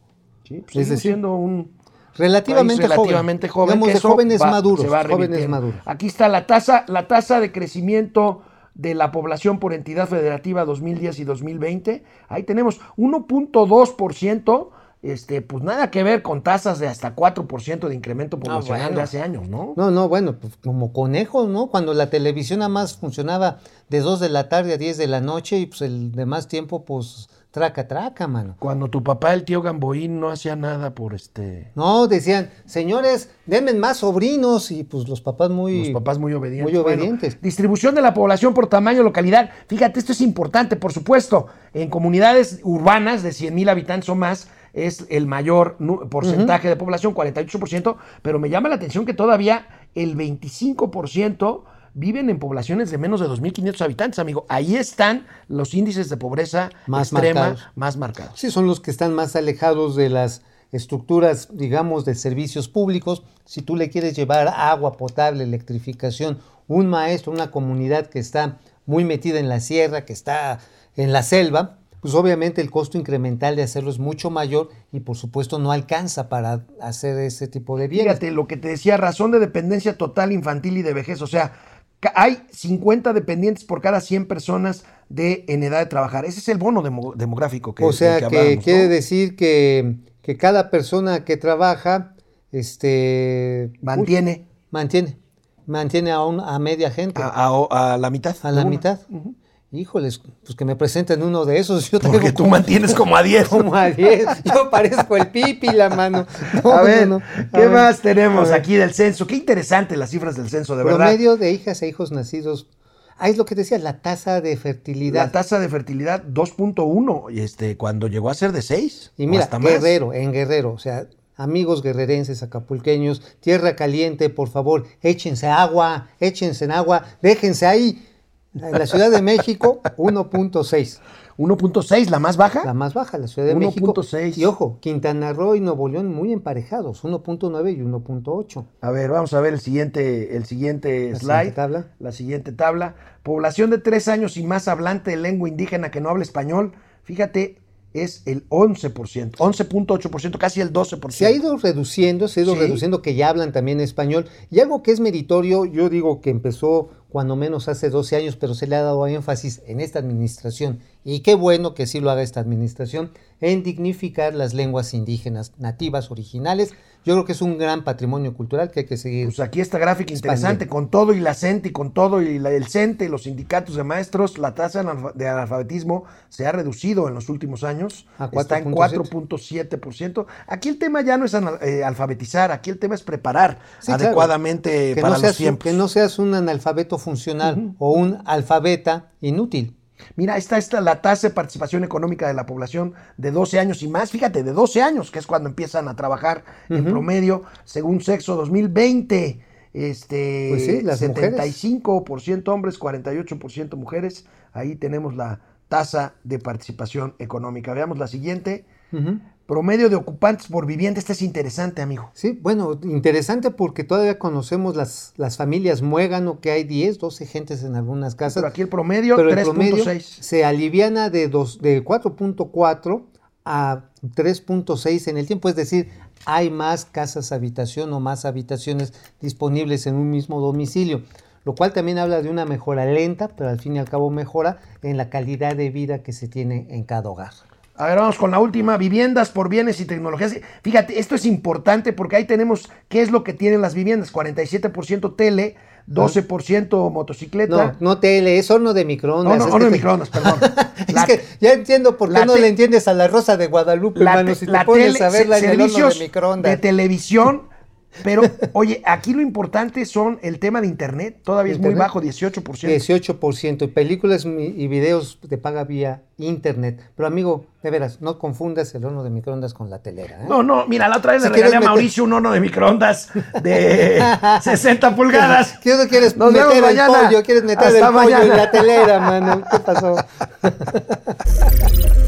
Sí, pues, es decir, siendo un Relativamente, relativamente joven, Digamos que de jóvenes va- maduros. jóvenes maduros. Aquí está la tasa, la tasa de crecimiento de la población por entidad federativa 2010 y 2020. Ahí tenemos 1.2%, este, pues nada que ver con tasas de hasta 4% de incremento poblacional bueno. de hace años, ¿no? No, no, bueno, pues como conejos, ¿no? Cuando la televisión nada más funcionaba de 2 de la tarde a 10 de la noche y pues el demás tiempo pues traca, traca, mano. Cuando tu papá, el tío Gamboín, no hacía nada por este. No, decían, señores, denme más sobrinos y pues los papás muy... Los papás muy obedientes. Muy Bueno, obedientes. distribución de la población por tamaño, localidad. Fíjate, esto es importante, por supuesto. En comunidades urbanas de 100 mil habitantes o más es el mayor porcentaje de población, 48%, pero me llama la atención que todavía el 25% viven en poblaciones de menos de 2.500 habitantes, amigo. Ahí están los índices de pobreza Más extrema marcados. más marcados. Sí, son los que están más alejados de las estructuras, digamos, de servicios públicos. Si tú le quieres llevar agua potable, electrificación, un maestro, una comunidad que está muy metida en la sierra, que está en la selva, pues obviamente el costo incremental de hacerlo es mucho mayor y por supuesto no alcanza para hacer ese tipo de bienes. Fíjate lo que te decía, razón de dependencia total infantil y de vejez. O sea, hay 50 dependientes por cada 100 personas de, en edad de trabajar. Ese es el bono demo- demográfico que o sea, que, quiere decir que, que cada persona que trabaja, este... Mantiene uy, mantiene. Mantiene a, un- a media gente. a, a- a la mitad. A la mitad. Híjoles, pues que me presenten uno de esos. Yo Porque tengo tú como- mantienes como a 10. como a 10. Yo parezco el pipi, la mano. No, a ver, no, no. A ¿qué ver, más tenemos aquí del censo? Qué interesante las cifras del censo, de verdad. Promedio de hijas e hijos nacidos. Ah, es lo que decía, la tasa de fertilidad. La tasa de fertilidad 2.1, y este, cuando llegó a ser de 6. Y mira, hasta más. Guerrero, en Guerrero, o sea, amigos guerrerenses, acapulqueños, tierra caliente, por favor, échense agua, échense en agua, déjense ahí. En la Ciudad de México, 1.6. 1.6, la más baja. La más baja, la Ciudad de México. 1.6. Y ojo, Quintana Roo y Nuevo León muy emparejados, 1.9 y 1.8. A ver, vamos a ver el siguiente, el siguiente La slide. siguiente tabla. La siguiente tabla. Población de tres años y más hablante de lengua indígena que no habla español. Fíjate, es el 11%, 11.8%, casi el 12%. Se ha ido reduciendo, se ha ido Sí. reduciendo que ya hablan también español. Y algo que es meritorio, yo digo que empezó cuando menos hace 12 años, pero se le ha dado énfasis en esta administración, y qué bueno que sí lo haga esta administración, en dignificar las lenguas indígenas nativas, originales. Yo creo que es un gran patrimonio cultural que hay que seguir. Pues aquí esta gráfica interesante, con todo y la CENTE y con todo y la- el CENTE y los sindicatos de maestros, la tasa de analfa- de analfabetismo se ha reducido en los últimos años. A Está en 4.7. 4.7%. Aquí el tema ya no es eh, alfabetizar, aquí el tema es preparar Sí, adecuadamente para no, los seas, tiempos. que no seas un analfabeto funcional o un alfabeta inútil. Mira, esta es la tasa de participación económica de la población de 12 años y más. Fíjate, de 12 años, que es cuando empiezan a trabajar en promedio, según sexo 2020. Este, Pues sí, las 75% hombres, 48% mujeres. Ahí tenemos la tasa de participación económica. Veamos la siguiente. Promedio de ocupantes por vivienda. Este es interesante, amigo. Sí, bueno, interesante porque todavía conocemos las, las familias muégano, que hay 10, 12 gentes en algunas casas. Pero aquí el promedio, pero el promedio 3.6. se aliviana de, dos- de 4.4 a 3.6 en el tiempo, es decir, hay más casas habitación o más habitaciones disponibles en un mismo domicilio, lo cual también habla de una mejora lenta, pero al fin y al cabo mejora en la calidad de vida que se tiene en cada hogar. A ver, vamos con la última. Viviendas por bienes y tecnologías. Fíjate, esto es importante porque ahí tenemos qué es lo que tienen las viviendas. 47% tele, 12% motocicleta. No, no tele, es horno de microondas. no, horno de te- microondas, perdón. es que ya entiendo por qué no le entiendes a la Rosa de Guadalupe, la hermano, si te la pones tele- a verla se- en el horno servicios de microondas. de televisión. Pero, oye, aquí lo importante son el tema de internet. Todavía es muy bajo, 18%. 18%. Y películas y videos de paga vía internet. Pero amigo, de veras, no confundas el horno de microondas con la telera. ¿eh? No, no, mira, la otra vez Si le regalé a meter- Mauricio un horno de microondas de 60 pulgadas. ¿Qué no quieres Nos meter el mañana. pollo? ¿Quieres meter Hasta el pollo en mañana. la telera, mano? ¿Qué pasó?